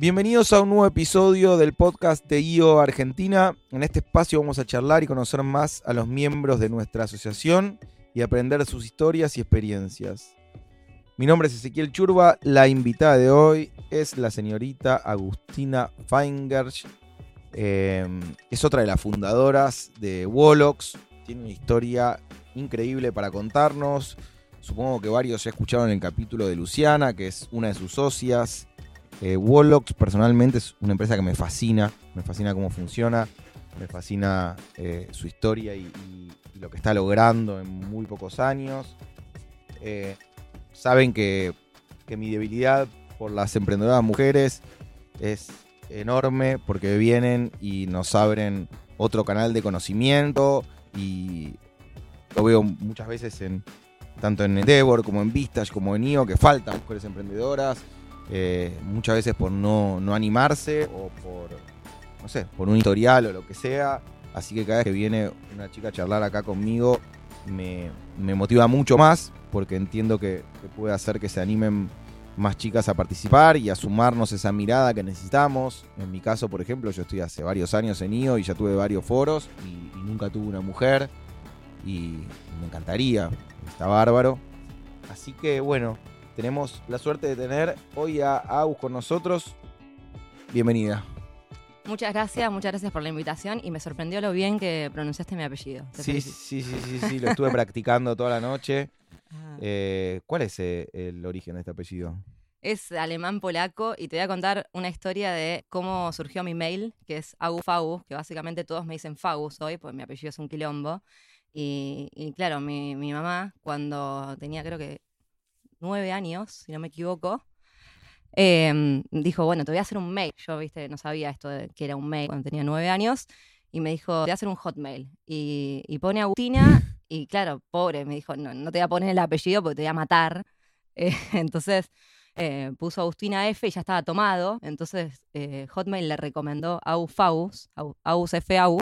Bienvenidos a un nuevo episodio del podcast de IO Argentina. En este espacio vamos a charlar y conocer más a los miembros de nuestra asociación y aprender sus historias y experiencias. Mi nombre es Ezequiel Churba, la invitada de hoy es la señorita Agustina Feingersch. Eh, es otra de las fundadoras de Wolox. Tiene una historia increíble para contarnos. Supongo que varios ya escucharon el capítulo de Luciana, que es una de sus socias. Eh, Wolox personalmente es una empresa que me fascina, me fascina cómo funciona, me fascina eh, su historia y, lo que está logrando en muy pocos años. Eh, saben que, que mi debilidad por las emprendedoras mujeres es enorme porque vienen y nos abren otro canal de conocimiento y lo veo muchas veces en tanto en Endeavor como en Vistage como en IO que faltan mujeres emprendedoras eh, muchas veces por no, no animarse o por no sé por un historial o lo que sea así que cada vez que viene una chica a charlar acá conmigo me, me motiva mucho más porque entiendo que, puede hacer que se animen más chicas a participar y a sumarnos esa mirada que necesitamos. En mi caso, por ejemplo, yo estoy hace varios años en IO y ya tuve varios foros y, y nunca tuve una mujer y me encantaría, está bárbaro. Así que bueno, tenemos la suerte de tener hoy a Agus con nosotros. Bienvenida. Muchas gracias, muchas gracias por la invitación y me sorprendió lo bien que pronunciaste mi apellido. Sí, sí, sí, sí, sí, lo estuve practicando toda la noche. Ah. Eh, ¿Cuál es eh, el origen de este apellido? Es alemán polaco y te voy a contar una historia de cómo surgió mi mail, que es Agufagus, que básicamente todos me dicen Fagus hoy, pues mi apellido es un quilombo. Y, y claro, mi, mi mamá, cuando tenía creo que nueve años, si no me equivoco, em, dijo, bueno, te voy a hacer un mail. Yo, viste, no sabía esto de que era un mail cuando tenía nueve años. Y me dijo, te voy a hacer un hotmail. Y, y pone Agustina, y claro, pobre, me dijo, no, no te voy a poner el apellido porque te voy a matar. Eh, entonces eh, puso Agustina F y ya estaba tomado. Entonces eh, Hotmail le recomendó Au- Aus F Au.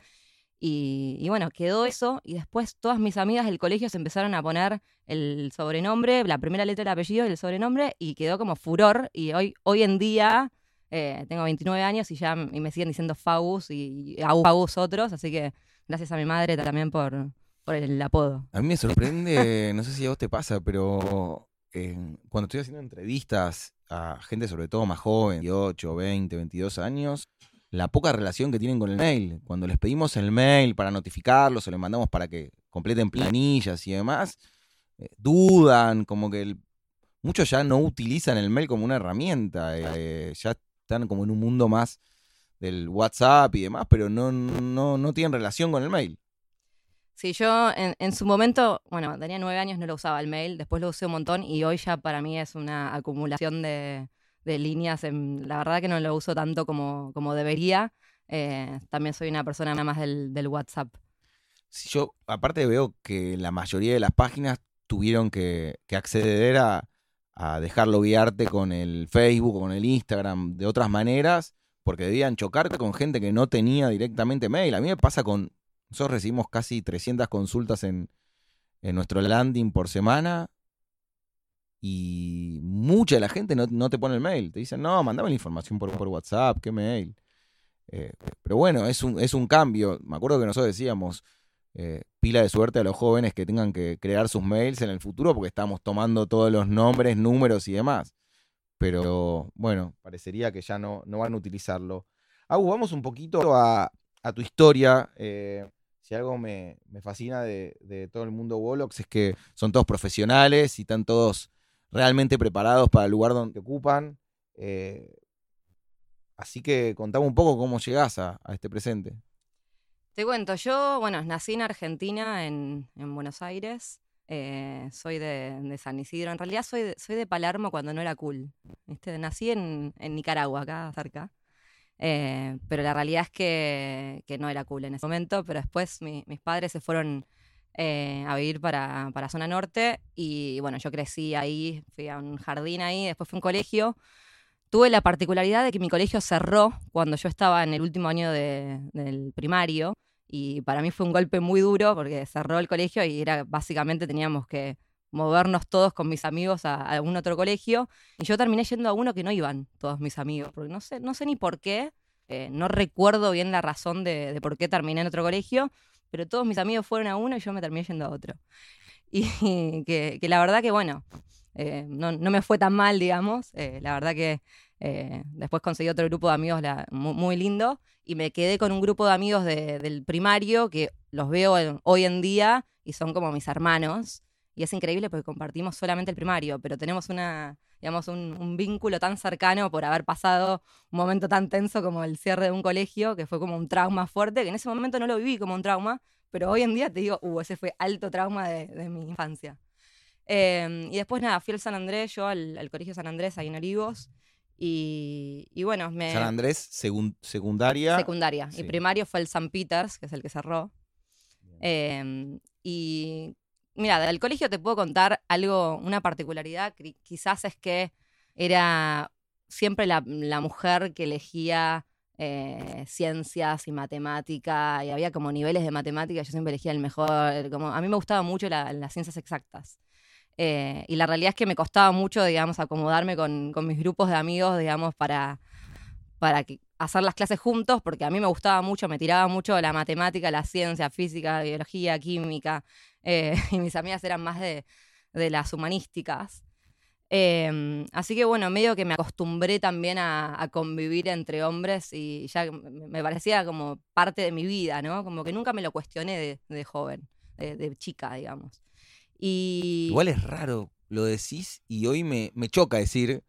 Y, bueno, quedó eso. Y después todas mis amigas del colegio se empezaron a poner el sobrenombre, la primera letra del apellido y el sobrenombre, y quedó como furor. Y hoy, hoy en día eh, tengo 29 años y ya y me siguen diciendo Faus y, y Faus otros. Así que gracias a mi madre también por, por el apodo. A mí me sorprende, no sé si a vos te pasa, pero eh, cuando estoy haciendo entrevistas a gente sobre todo más joven, 18, 20, 22 años, la poca relación que tienen con el mail. Cuando les pedimos el mail para notificarlos o les mandamos para que completen planillas y demás, eh, dudan, como que el- muchos ya no utilizan el mail como una herramienta, eh, ya están como en un mundo más del WhatsApp y demás, pero no, no, no tienen relación con el mail. Sí, yo en, en su momento, bueno, tenía nueve años, no lo usaba el mail, después lo usé un montón y hoy ya para mí es una acumulación de, de líneas. en- la verdad que no lo uso tanto como, como debería. Eh, también soy una persona nada más del, del WhatsApp. yo aparte veo que la mayoría de las páginas tuvieron que, acceder a, a dejarlo guiarte con el Facebook con el Instagram de otras maneras, porque debían chocar con gente que no tenía directamente mail. A mí me pasa con, nosotros recibimos casi 300 consultas en, en nuestro landing por semana y mucha de la gente no, no te pone el mail. Te dicen, no, mandame la información por, por WhatsApp, ¿qué mail? Eh, pero bueno, es un, es un cambio. Me acuerdo que nosotros decíamos, eh, pila de suerte a los jóvenes que tengan que crear sus mails en el futuro porque estamos tomando todos los nombres, números y demás. Pero bueno, parecería que ya no, no van a utilizarlo. Agus, vamos un poquito a, a tu historia. eh, si algo me, me fascina de, de todo el mundo Wolox es que son todos profesionales y están todos realmente preparados para el lugar donde ocupan. eh, así que contame un poco cómo llegás a, a este presente. Te cuento, yo, bueno, nací en Argentina, en, en Buenos Aires. eh, soy de, de San Isidro. En realidad soy de, soy de Palermo cuando no era cool. ¿viste? Nací en, en Nicaragua, acá cerca. Eh, pero la realidad es que, que no era cool en ese momento. Pero después mi- mis padres se fueron eh, a vivir para, para zona norte. Y bueno, yo crecí ahí, fui a un jardín ahí, después fui a un colegio. Tuve la particularidad de que mi colegio cerró cuando yo estaba en el último año de- del primario. Y para mí fue un golpe muy duro porque cerró el colegio y era básicamente teníamos que movernos todos con mis amigos a, a algún otro colegio. Y yo terminé yendo a uno que no iban todos mis amigos, porque no sé, no sé ni por qué, eh, no recuerdo bien la razón de, de por qué terminé en otro colegio, pero todos mis amigos fueron a uno y yo me terminé yendo a otro. Y que, que la verdad que, bueno, eh, no, no me fue tan mal, digamos. Eh, la verdad que eh, después conseguí otro grupo de amigos la- mu- muy, lindo y me quedé con un grupo de amigos de- del primario que los veo en- hoy en día y son como mis hermanos. Y es increíble porque compartimos solamente el primario, pero tenemos una, digamos, un, un vínculo tan cercano por haber pasado un momento tan tenso como el cierre de un colegio, que fue como un trauma fuerte, que en ese momento no lo viví como un trauma, pero hoy en día te digo, uh, ese fue alto trauma de, de mi infancia. Eh, y después nada, fui al San Andrés, yo al, al colegio San Andrés ahí en Olivos. Y, y bueno, me... San Andrés, segun- secundaria. secundaria. Sí. Y primario fue el San Peters, que es el que cerró. Eh, y mira, del colegio te puedo contar algo, una particularidad, quizás es que era siempre la, mujer que elegía eh, ciencias y matemática, y había como niveles de matemática, yo siempre elegía el mejor, como, a mí me gustaba mucho la- las ciencias exactas. Eh, y la realidad es que me costaba mucho, digamos, acomodarme con, con mis grupos de amigos, digamos, para, para hacer las clases juntos, porque a mí me gustaba mucho, me tiraba mucho la matemática, la ciencia, física, biología, química, eh, y mis amigas eran más de, de las humanísticas. Eh, así que bueno, medio que me acostumbré también a, convivir entre hombres y ya me me parecía como parte de mi vida, ¿no? Como que nunca me lo cuestioné de, de joven, de, de chica, digamos. Y Igual es raro, lo decís y hoy me, me choca decir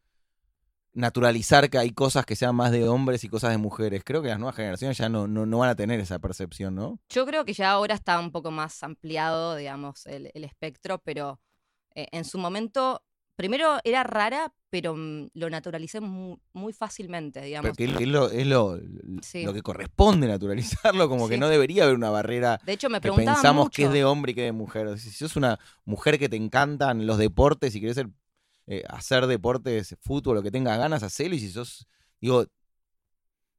naturalizar que hay cosas que sean más de hombres y cosas de mujeres. Creo que las nuevas generaciones ya no, no, no van a tener esa percepción, ¿no? Yo creo que ya ahora está un poco más ampliado, digamos, el, el espectro, pero eh, en su momento, primero era rara, pero mm, lo naturalicé mu- muy, fácilmente, digamos. Es lo, es lo, Sí. lo que corresponde naturalizarlo, como que no debería haber una barrera De hecho, me que pensamos mucho. que es de hombre y que es de mujer. Si sos una mujer que te encantan los deportes y querés ser, eh, hacer deportes, fútbol, lo que tengas ganas, hacelo. Y si sos, digo,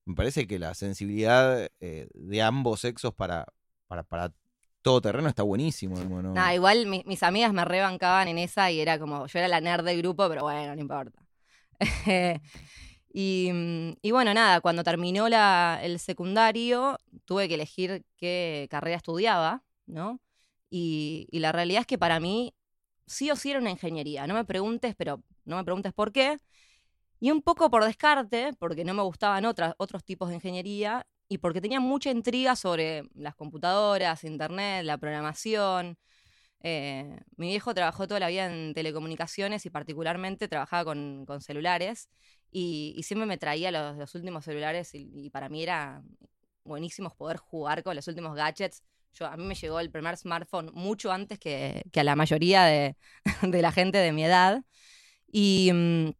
me parece que la sensibilidad eh, de ambos sexos para, para, para todo terreno está buenísimo. ¿no? Igual mi- mis amigas me rebancaban en esa y era como, yo era la nerd del grupo, pero bueno, no importa. y, mm, y bueno, nada, cuando terminó la, el secundario, tuve que elegir qué carrera estudiaba, ¿no? Y, y la realidad es que para mí, sí o sí era una ingeniería. No me preguntes, pero no me preguntes por qué. Y un poco por descarte, porque no me gustaban otros tipos de ingeniería y porque tenía mucha intriga sobre las computadoras, internet, la programación. Eh, mi viejo trabajó toda la vida en telecomunicaciones y particularmente trabajaba con, con celulares y, y siempre me traía los, los últimos celulares y, y para mí era buenísimo poder jugar con los últimos gadgets. Yo, a mí me llegó el primer smartphone mucho antes que, que a la mayoría de, de la gente de mi edad. Y, mm,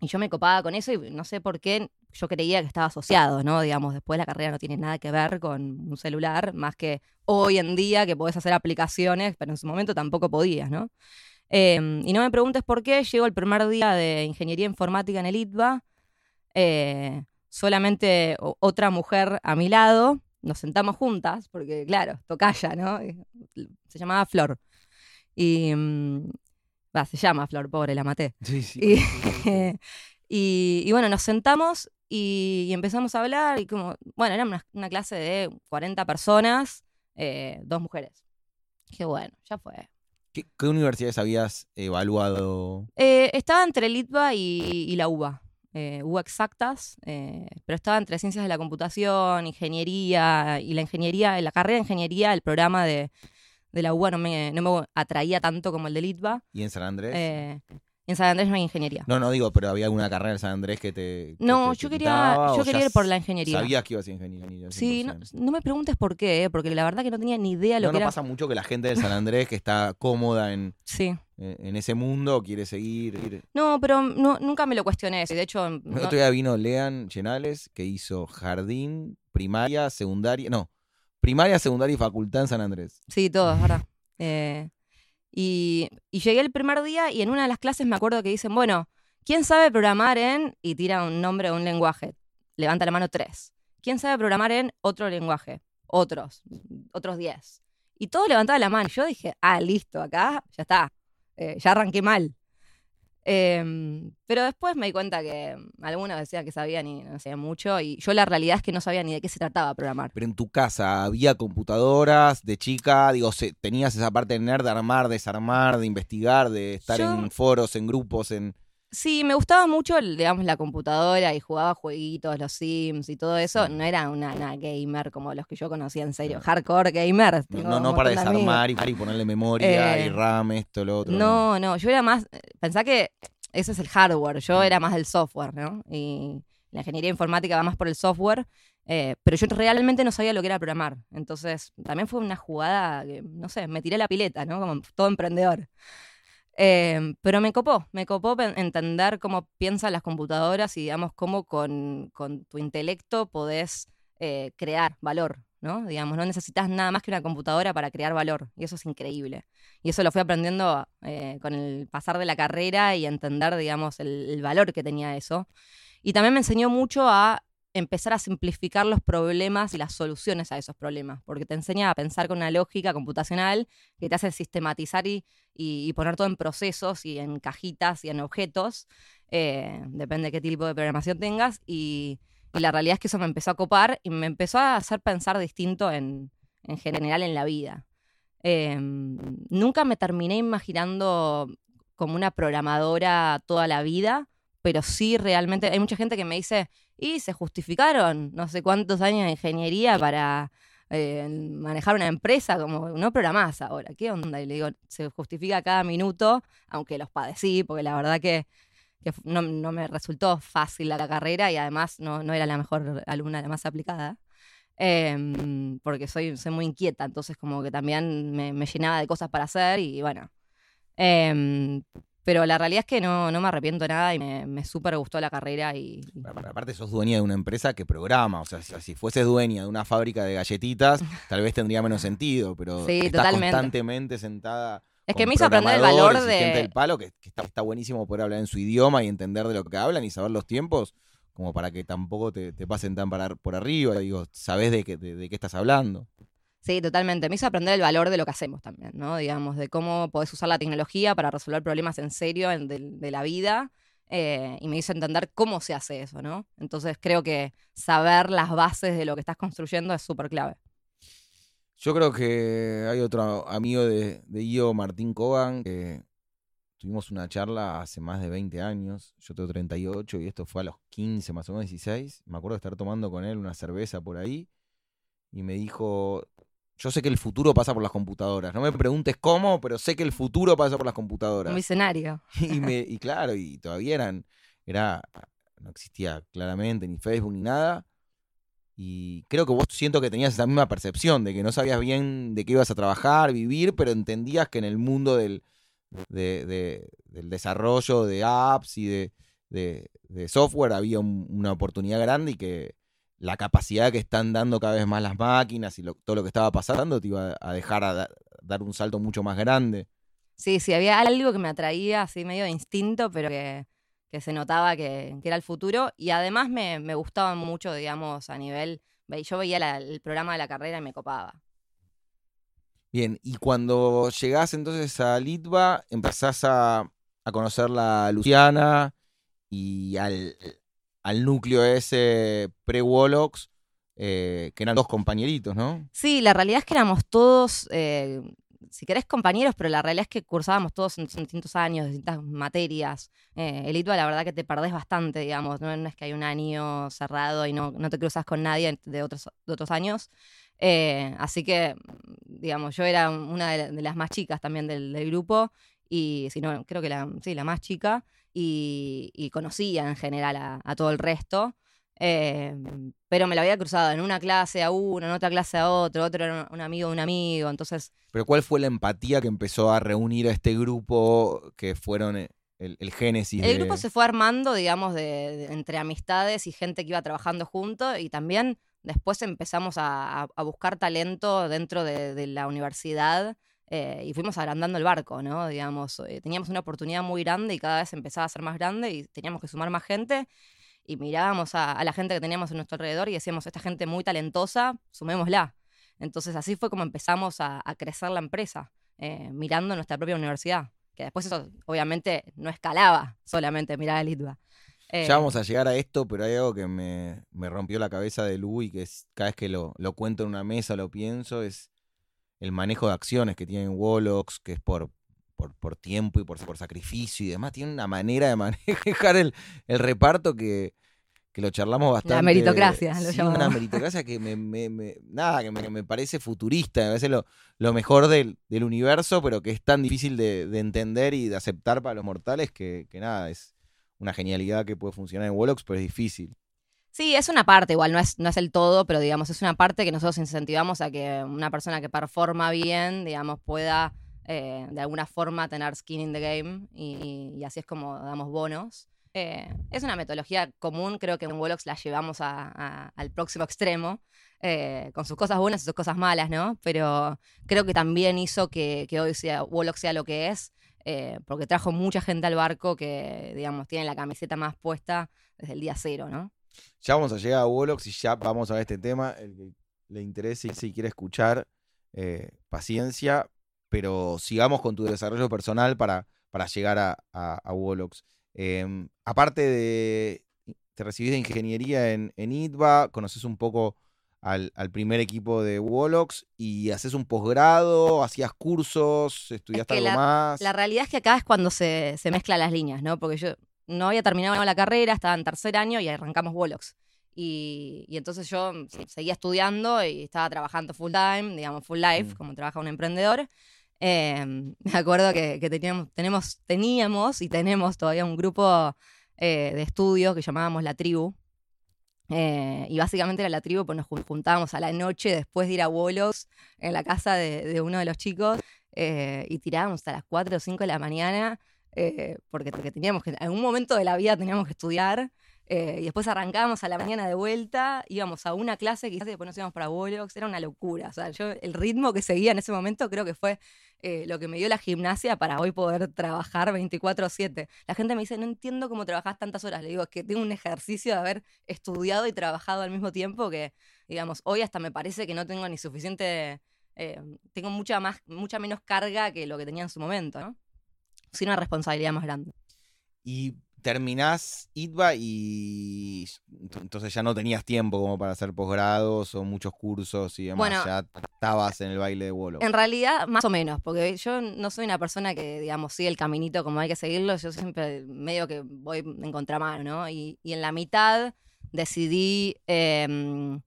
y yo me copaba con eso y no sé por qué yo creía que estaba asociado, ¿no? Digamos, después la carrera no tiene nada que ver con un celular, más que hoy en día que podés hacer aplicaciones, pero en su momento tampoco podías, ¿no? Eh, y no me preguntes por qué, llego el primer día de ingeniería informática en el ITBA, eh, solamente otra mujer a mi lado, nos sentamos juntas, porque claro, tocaya, ¿no? Y Se llamaba Flor. Y, mm, va, se llama Flor, pobre, la maté. Sí, sí. Y, y, y bueno, nos sentamos y, y empezamos a hablar y como, bueno, era una, una clase de 40 personas, eh, dos mujeres. Qué bueno, ya fue. ¿Qué, qué universidades habías evaluado? Eh, estaba entre el ITBA y, y la UBA. Eh, UBA exactas, eh, pero estaba entre ciencias de la computación, ingeniería, y la ingeniería, la carrera de ingeniería, el programa de, de la UBA no me, no me atraía tanto como el del ITBA. ¿Y en San Andrés? Eh, en San Andrés no hay ingeniería. no, no digo, pero había alguna carrera en San Andrés que te. que No, te- te yo quería, quitaba, yo quería ir por la ingeniería. Sabías que ibas a ingeniería. Sí, no, 100%. no me preguntes por qué, eh, porque la verdad que no tenía ni idea lo No, que no era. pasa mucho que la gente del San Andrés que está cómoda en, Sí. en ese mundo quiere seguir. ir. No, pero no, nunca me lo cuestioné. De hecho, El no- otro día vino Lean Llenales que hizo jardín, primaria, secundaria. No, primaria, secundaria y facultad en San Andrés. sí, todo, es verdad. Eh, y, llegué el primer día y en una de las clases me acuerdo que dicen, bueno, ¿quién sabe programar en? Y tira un nombre o un lenguaje. Levanta la mano tres. ¿Quién sabe programar en otro lenguaje? Otros, otros diez. Y todos levantaban la mano. Yo dije, ah, listo, acá ya está. Eh, ya arranqué mal. Em, pero después me di cuenta que algunos decían que sabían y no sabían mucho, y yo la realidad es que no sabía ni de qué se trataba programar. Pero en tu casa había computadoras de chica, digo, se- tenías esa parte de nerd de armar, desarmar, de investigar, de estar Yo- en foros, en grupos, en... Sí, me gustaba mucho, digamos, la computadora y jugaba jueguitos, los Sims y todo eso. No era una, una gamer como los que yo conocía en serio, hardcore gamer. No, no, para desarmar y, y ponerle memoria Eh, y RAM, esto, lo otro. No, no, yo era más, pensá que ese es el hardware, yo era más del software, ¿no? Y la ingeniería informática va más por el software, eh, pero yo realmente no sabía lo que era programar. Entonces, también fue una jugada que, no sé, me tiré la pileta, ¿no? Como todo emprendedor. Eh, pero me copó, me copó entender cómo piensan las computadoras y, digamos, cómo con, con tu intelecto podés eh, crear valor, ¿no? Digamos, no necesitas nada más que una computadora para crear valor, y eso es increíble. Y eso lo fui aprendiendo eh, con el pasar de la carrera y entender, digamos, el, el valor que tenía eso. Y también me enseñó mucho a empezar a simplificar los problemas y las soluciones a esos problemas, porque te enseña a pensar con una lógica computacional que te hace sistematizar y, y- poner todo en procesos y en cajitas y en objetos, eh, depende de qué tipo de programación tengas, y, y la realidad es que eso me empezó a copar y me empezó a hacer pensar distinto en, en general en la vida. Eh, nunca me terminé imaginando como una programadora toda la vida, pero sí realmente hay mucha gente que me dice, y se justificaron no sé cuántos años de ingeniería para eh, manejar una empresa, como no programás ahora, ¿qué onda? Y le digo, se justifica cada minuto, aunque los padecí, porque la verdad que, no, no me resultó fácil la carrera y además no, no era la mejor alumna, la más aplicada. Em, porque soy, soy muy inquieta, entonces como que también me, me llenaba de cosas para hacer y bueno. Em, pero la realidad es que no, no me arrepiento de nada y me, me súper gustó la carrera y, y- Aparte sos dueña de una empresa que programa, o sea, si, fueses dueña de una fábrica de galletitas, tal vez tendría menos sentido, pero Sí, estás totalmente. constantemente sentada Es que me hizo aprender el valor y gente de... del palo, que, que está, está buenísimo poder hablar en su idioma y entender de lo que hablan y saber los tiempos, como para que tampoco te, te pasen tan por arriba. Digo, sabes de, qué- de, de qué estás hablando. Sí, totalmente. Me hizo aprender el valor de lo que hacemos también, ¿no? Digamos, de cómo podés usar la tecnología para resolver problemas en serio en- de, la vida. eh, y me hizo entender cómo se hace eso, ¿no? Entonces creo que saber las bases de lo que estás construyendo es súper clave. Yo creo que hay otro amigo de, de IO, Martín Cogan, que tuvimos una charla hace más de 20 años. Yo tengo 38 y esto fue a los 15, más o menos 16. Me acuerdo de estar tomando con él una cerveza por ahí y me dijo, yo sé que el futuro pasa por las computadoras. No me preguntes cómo, pero sé que el futuro pasa por las computadoras. Un visionario. Y, me, y claro, y todavía eran, era, no existía claramente ni Facebook ni nada. Y creo que vos siento que tenías esa misma percepción de que no sabías bien de qué ibas a trabajar, vivir, pero entendías que en el mundo del, de- de- del desarrollo de apps y de, de- de software había un- una oportunidad grande y que la capacidad que están dando cada vez más las máquinas y lo- todo lo que estaba pasando te iba a dejar a da- dar un salto mucho más grande. Sí, sí, había algo que me atraía así medio de instinto, pero que, que se notaba que, que era el futuro. Y además me, me gustaba mucho, digamos, a nivel. ve- Yo veía la- el programa de la carrera y me copaba. Bien, y cuando llegás entonces a Litva, empezás a, a conocer la Luciana y al, al núcleo ese pre-Wolox, eh, que eran dos compañeritos, ¿no? Sí, la realidad es que éramos todos, eh, si querés, compañeros, pero la realidad es que cursábamos todos en, distintos años, distintas materias. Eh, el ITBA, la verdad que te perdés bastante, digamos. No, No es que hay un año cerrado y no, no te cruzas con nadie de otros, de otros años. Eh, así que, digamos, yo era una de, la- de las más chicas también del, grupo, y si no, creo que sí, la más chica, y, y conocía en general a, a todo el resto. Eh, pero me lo había cruzado en una clase a uno, en otra clase a otro, otro era un, amigo de un amigo, entonces Pero ¿cuál fue la empatía que empezó a reunir a este grupo que fueron eh, el, el génesis? el de- grupo se fue armando, digamos, de, de- entre amistades y gente que iba trabajando junto y también después empezamos a, a- a buscar talento dentro de, de la universidad eh, y fuimos agrandando el barco, ¿no? Digamos, eh, teníamos una oportunidad muy grande y cada vez empezaba a ser más grande y teníamos que sumar más gente y mirábamos a, a la gente que teníamos en nuestro alrededor y decíamos, esta gente muy talentosa, sumémosla. Entonces así fue como empezamos a, a crecer la empresa, eh, mirando nuestra propia universidad, que después eso obviamente no escalaba solamente mirar el ITBA. Eh, Ya vamos a llegar a esto, pero hay algo que me, me rompió la cabeza de Lu y que es, cada vez que lo, lo cuento en una mesa, lo pienso, es el manejo de acciones que tienen Wolox, que es por, por, por tiempo y por, por sacrificio y demás. Tiene una manera de manejar el, el reparto que, que lo charlamos bastante. meritocracia, lo sí, una llamamos. meritocracia que me, me- me- nada, que me, me parece futurista, me parece lo, lo mejor del, del universo, pero que es tan difícil de, de entender y de aceptar para los mortales que, que nada, es una genialidad que puede funcionar en Wolox, pero es difícil. Sí, es una parte, igual, no es, no es el todo, pero digamos, es una parte que nosotros incentivamos a que una persona que performa bien, digamos, pueda eh, de alguna forma tener skin in the game y, así es como damos bonos. Eh, es una metodología común, creo que en Wolox la llevamos al próximo extremo, eh, con sus cosas buenas y sus cosas malas, ¿no? Pero creo que también hizo que, hoy sea, Wolox sea lo que es, porque trajo mucha gente al barco que, digamos, tiene la camiseta más puesta desde el día cero, ¿no? Ya vamos a llegar a Wolox y ya vamos a ver este tema. El que le interese y si quiere escuchar, eh, paciencia, pero sigamos con tu desarrollo personal para, para llegar a, a, a Wolox. Em, aparte de, te recibís de ingeniería en, en ITBA, conoces un poco al, al primer equipo de Wolox y haces un posgrado, hacías cursos, estudiaste que algo más. La realidad es que acá es cuando se, se mezclan las líneas, ¿no? Porque yo no había terminado la carrera, estaba en tercer año y arrancamos Wolox. Y, y entonces yo se- seguía estudiando y estaba trabajando full time, digamos full life, Mm. como trabaja un emprendedor. Eh, me acuerdo que, que teníamos, tenemos, teníamos y tenemos todavía un grupo eh, de estudio que llamábamos La Tribu. Eh, y básicamente era la tribu, pues nos jun- juntábamos a la noche después de ir a Wolox en la casa de, de uno de los chicos eh, y tirábamos hasta las 4 o 5 de la mañana eh, porque, porque teníamos que, en algún momento de la vida teníamos que estudiar eh, y después arrancábamos a la mañana de vuelta, íbamos a una clase quizás y después nos íbamos para Wolox, era una locura, o sea, yo el ritmo que seguía en ese momento creo que fue eh, lo que me dio la gimnasia para hoy poder trabajar 24/7. La gente me dice, no entiendo cómo trabajás tantas horas, le digo, es que tengo un ejercicio de haber estudiado y trabajado al mismo tiempo que, digamos, hoy hasta me parece que no tengo ni suficiente eh, tengo mucha más, mucha menos carga que lo que tenía en su momento, ¿no? Sin una responsabilidad más grande. Y terminás ITBA y ent- entonces ya no tenías tiempo como para hacer posgrados o muchos cursos y demás. Bueno. ya estabas en el baile de Wolox. En realidad, más o menos, porque yo no soy una persona que, digamos, sigue el caminito como hay que seguirlo, yo siempre medio que voy en contramano, ¿no? Y, y en la mitad decidí, eh,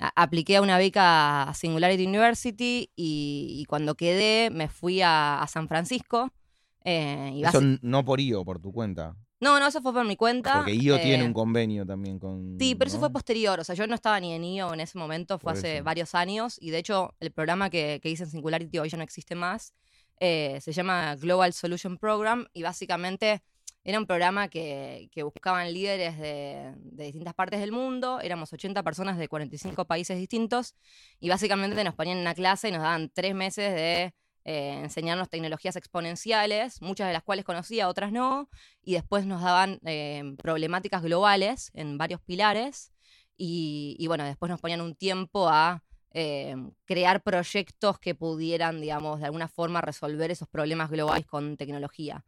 a- apliqué a una beca a Singularity University y, y cuando quedé me fui a, a San Francisco. Eh, y Eso no por IO, por tu cuenta. no, no, eso fue por mi cuenta. Porque IO tiene eh, un convenio también con. Sí, pero eso fue posterior. O sea, yo no estaba ni en IO en ese momento, fue Por hace eso. varios años. Y de hecho, el programa que, que hice en Singularity hoy ya no existe más. eh, se llama Global Solution Program y básicamente era un programa que, que buscaban líderes de, de distintas partes del mundo. Éramos 80 personas de 45 países distintos y básicamente nos ponían en una clase y nos daban tres meses de eh, enseñarnos tecnologías exponenciales, muchas de las cuales conocía, otras no, y después nos daban eh, problemáticas globales en varios pilares, y, y bueno, después nos ponían un tiempo a eh, crear proyectos que pudieran, digamos, de alguna forma resolver esos problemas globales con tecnología.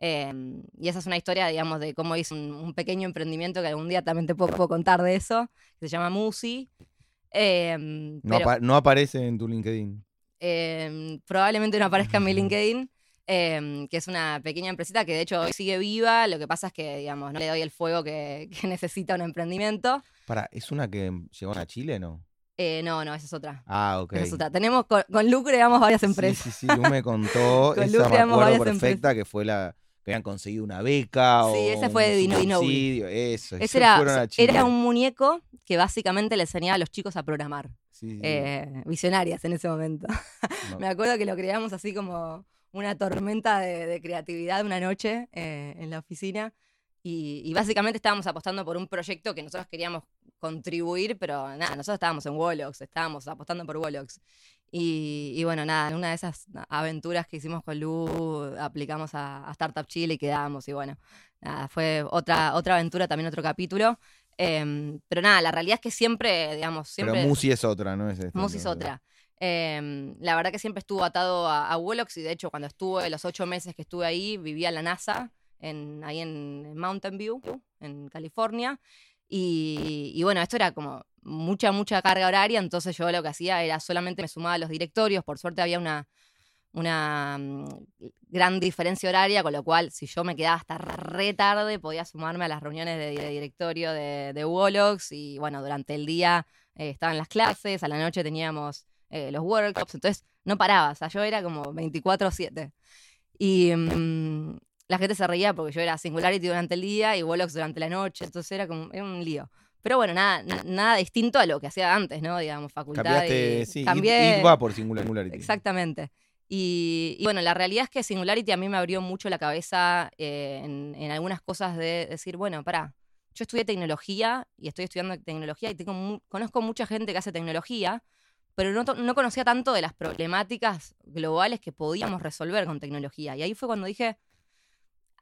Eh, y esa es una historia, digamos, de cómo hice un, un pequeño emprendimiento que algún día también te puedo, puedo contar de eso, que se llama Musi. Eh, No, pero- apa- no aparece en tu LinkedIn. Eh, probablemente no aparezca en mi LinkedIn, eh, que es una pequeña empresita que de hecho hoy sigue viva. Lo que pasa es que, digamos, no le doy el fuego que, que necesita un emprendimiento. Para, ¿es una que llegó a Chile, no? Eh, no, no, esa es otra. Ah, ok. Esa es otra. Tenemos con, con Lu creamos varias Sí, empresas. Sí, sí, Lu me contó, Con esa me acuerdo perfecta, que fue la que habían conseguido una beca Sí, o ese fue de Dino- eso. Ese se era, era un muñeco que básicamente le enseñaba a los chicos a programar. Sí, sí, Eh, visionarias en ese momento. no. Me acuerdo que lo creamos así como una tormenta de, de creatividad una noche eh, en la oficina. Y, y básicamente estábamos apostando por un proyecto que nosotros queríamos contribuir, pero nada, nosotros estábamos en Wolox, estábamos apostando por Wolox. Y, y bueno, nada, en una de esas aventuras que hicimos con Lu, aplicamos a, a Startup Chile y quedamos. Y bueno, nada, fue otra, otra aventura, también otro capítulo. Em, pero nada, la realidad es que siempre, digamos, siempre. Pero Musi es otra, ¿no? Es esta, Musi es otra. Em, la verdad que siempre estuvo atado a, a Wolox y de hecho cuando estuve los ocho meses que estuve ahí vivía en la NASA, en, ahí en Mountain View, en California. Y, y, bueno, esto era como mucha, mucha carga horaria, entonces yo lo que hacía era solamente me sumaba a los directorios, por suerte había una, una mm, gran diferencia horaria, con lo cual si yo me quedaba hasta re tarde podía sumarme a las reuniones de, directorio de, de Wolox y bueno, durante el día eh, estaban las clases, a la noche teníamos eh, los workshops, entonces no paraba, o sea, yo era como 24/7. Y mm, la gente se reía porque yo era Singularity durante el día y Wolox durante la noche, entonces era como era un lío. Pero bueno, nada, nada distinto a lo que hacía antes, ¿no? Digamos, facultad. Cambiaste, sí, cambié... va por Singularity. Exactamente. Y, bueno, la realidad es que Singularity a mí me abrió mucho la cabeza eh, en, algunas cosas de decir, bueno, pará, yo estudié tecnología y estoy estudiando tecnología y tengo, conozco mucha gente que hace tecnología, pero no, no, conocía tanto de las problemáticas globales que podíamos resolver con tecnología. Y ahí fue cuando dije,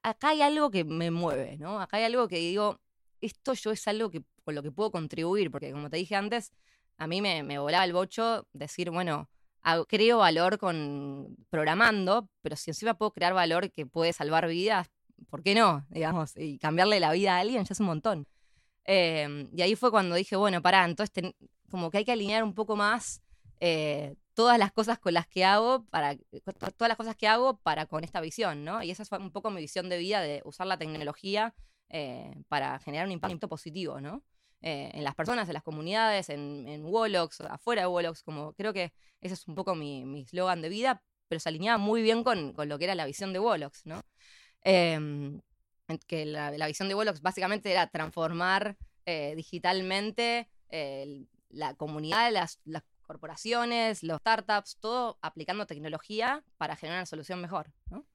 acá hay algo que me mueve, ¿no? Acá hay algo que digo, esto yo es algo que, con lo que puedo contribuir, porque como te dije antes, a mí me, me volaba el bocho decir, bueno, creo valor con programando, pero si encima puedo crear valor que puede salvar vidas, ¿por qué no? Digamos, y cambiarle la vida a alguien ya es un montón. Em, y ahí fue cuando dije, bueno, pará, entonces como que hay que alinear un poco más eh, todas las cosas con las que hago para todas las cosas que hago para con esta visión, ¿no? Y esa fue un poco mi visión de vida de usar la tecnología eh, para generar un impacto positivo, ¿no? Eh, en las personas, en las comunidades, en, en Wolox, afuera de Wolox, como creo que ese es un poco mi eslogan de vida, pero se alineaba muy bien con, con, lo que era la visión de Wolox, ¿no? Em, que la, visión de Wolox básicamente era transformar eh, digitalmente la comunidad, las, las corporaciones, los startups, todo aplicando tecnología para generar una solución mejor, ¿no?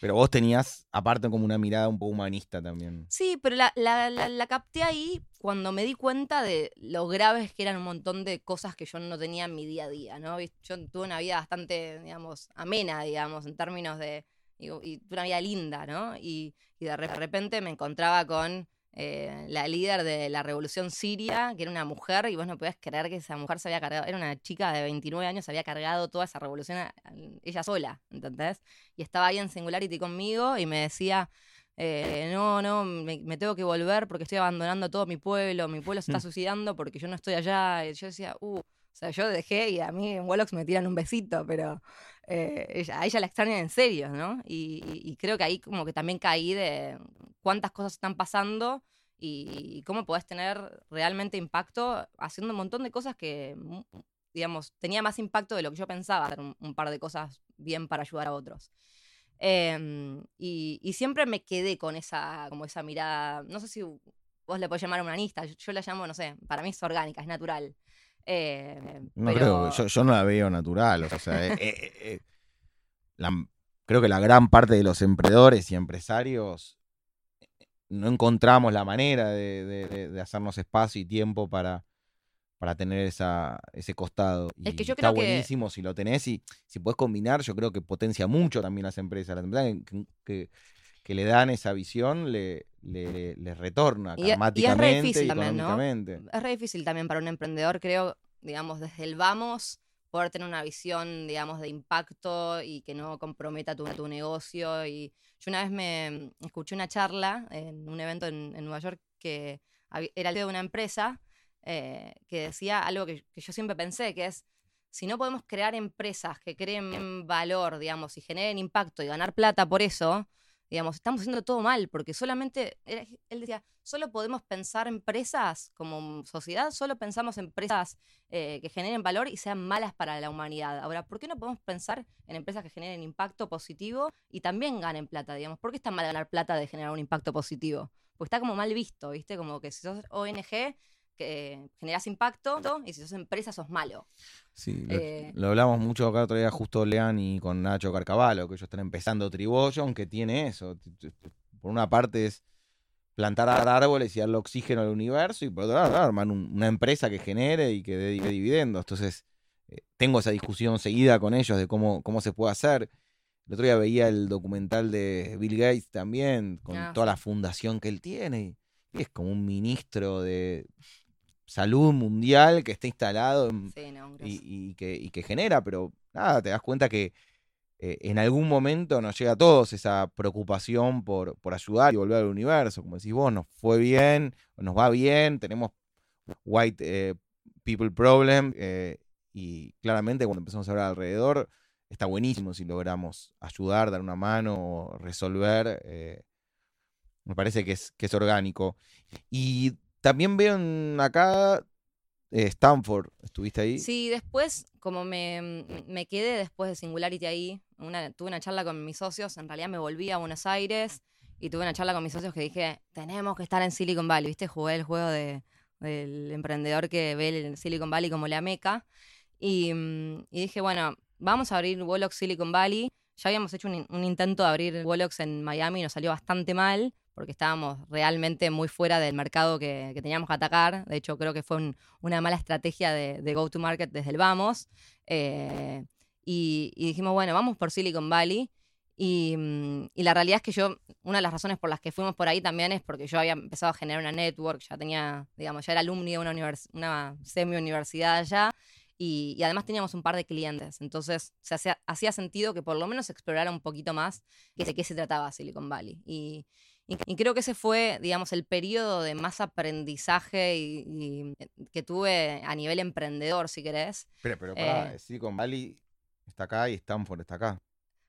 Pero vos tenías, aparte, como una mirada un poco humanista también. Sí, pero la, la, la, capté ahí cuando me di cuenta de lo graves que eran un montón de cosas que yo no tenía en mi día a día, ¿no? Yo tuve una vida bastante, digamos, amena, digamos, en términos de... Y, y una vida linda, ¿no? Y, y de repente me encontraba con eh, la líder de la revolución siria, que era una mujer, y vos no podías creer que esa mujer se había cargado, era una chica de 29 años, se había cargado toda esa revolución ella sola, ¿entendés? Y estaba ahí en Singularity conmigo y me decía, eh, no, no, me, tengo que volver porque estoy abandonando todo mi pueblo, mi pueblo se está mm. suicidando porque yo no estoy allá. Y yo decía, uh, o sea, yo dejé y a mí en Wallox me tiran un besito, pero eh, a ella la extrañan en serio, ¿no? Y, creo que ahí como que también caí de cuántas cosas están pasando y, cómo podés tener realmente impacto haciendo un montón de cosas que, mm, digamos, tenía más impacto de lo que yo pensaba, hacer un, par de cosas bien para ayudar a otros. Em, y, siempre me quedé con esa, como esa mirada, no sé si vos le podés llamar humanista, yo, yo la llamo, no sé, para mí es orgánica, es natural. Eh, no creo, yo, no la veo natural. O sea, eh, eh, creo que la gran parte de los emprendedores y empresarios no encontramos la manera de, hacernos espacio y tiempo para, para tener esa, ese costado. es que yo está buenísimo si lo tenés y si puedes combinar, yo creo que potencia mucho también las empresas. Empresas que, que le dan esa visión le, le, retorna y, y es re difícil también, ¿no? Es re difícil también para un emprendedor, creo, digamos, desde el vamos, poder tener una visión, digamos, de impacto y que no comprometa tu, tu negocio. Y yo una vez me escuché una charla en un evento en, Nueva York que era el de una empresa eh, que decía algo que, que yo siempre pensé, que es, si no podemos crear empresas que creen valor, digamos, y generen impacto y ganar plata por eso, digamos, estamos haciendo todo mal, porque solamente, él decía, solo podemos pensar empresas como sociedad, solo pensamos empresas eh, que generen valor y sean malas para la humanidad. Ahora, ¿por qué no podemos pensar en empresas que generen impacto positivo y también ganen plata, digamos? ¿Por qué está mal ganar plata de generar un impacto positivo? Porque está como mal visto, ¿viste? Como que si sos ONG que generas impacto y si sos empresa sos malo. Sí, eh, lo, hablamos mucho acá otro día justo Lean y con Nacho Carcavalo, que ellos están empezando Tribollo, aunque tiene eso. Por una parte es plantar árboles y darle oxígeno al universo y por otra parte armar una empresa que genere y que dé dividendos. Entonces eh, tengo esa discusión seguida con ellos de cómo, cómo se puede hacer. El otro día veía el documental de Bill Gates también, con ah, toda la fundación que él tiene. Y es como un ministro de salud mundial que está instalado en- Sí, no, un y, que, y que genera, pero nada, te das cuenta que eh, en algún momento nos llega a todos esa preocupación por, por ayudar y volver al universo. Como decís vos, nos fue bien, nos va bien, tenemos white eh, people problem eh, y claramente cuando empezamos a hablar alrededor está buenísimo si logramos ayudar, dar una mano, o resolver. me parece que es, que es orgánico. Y también veo en acá eh, Stanford, ¿estuviste ahí? Sí, después, como me, me quedé después de Singularity ahí, tuve una charla con mis socios, en realidad me volví a Buenos Aires y tuve una charla con mis socios que dije, tenemos que estar en Silicon Valley, ¿viste? Jugué el juego de, del emprendedor que ve el Silicon Valley como la meca y, mm, dije, bueno, vamos a abrir Wolox Silicon Valley. Ya habíamos hecho un intento de abrir Wolox en Miami y nos salió bastante mal porque estábamos realmente muy fuera del mercado que, que teníamos que atacar. De hecho, creo que fue un- una mala estrategia de, de go-to-market desde el vamos. Eh, y, y dijimos, bueno, vamos por Silicon Valley. Y, mm, y la realidad es que yo, una de las razones por las que fuimos por ahí también es porque yo había empezado a generar una network, ya tenía, digamos, ya era alumni de una, univers- una semi-universidad allá. Y, y además teníamos un par de clientes. Entonces se hacía, hacía sentido que por lo menos explorara un poquito más de qué se trataba Silicon Valley. Y, y- y creo que ese fue, digamos, el periodo de más aprendizaje y, y, eh, que tuve a nivel emprendedor, si querés. Pero, pero pará, Eh. Silicon Valley está acá y Stanford está acá.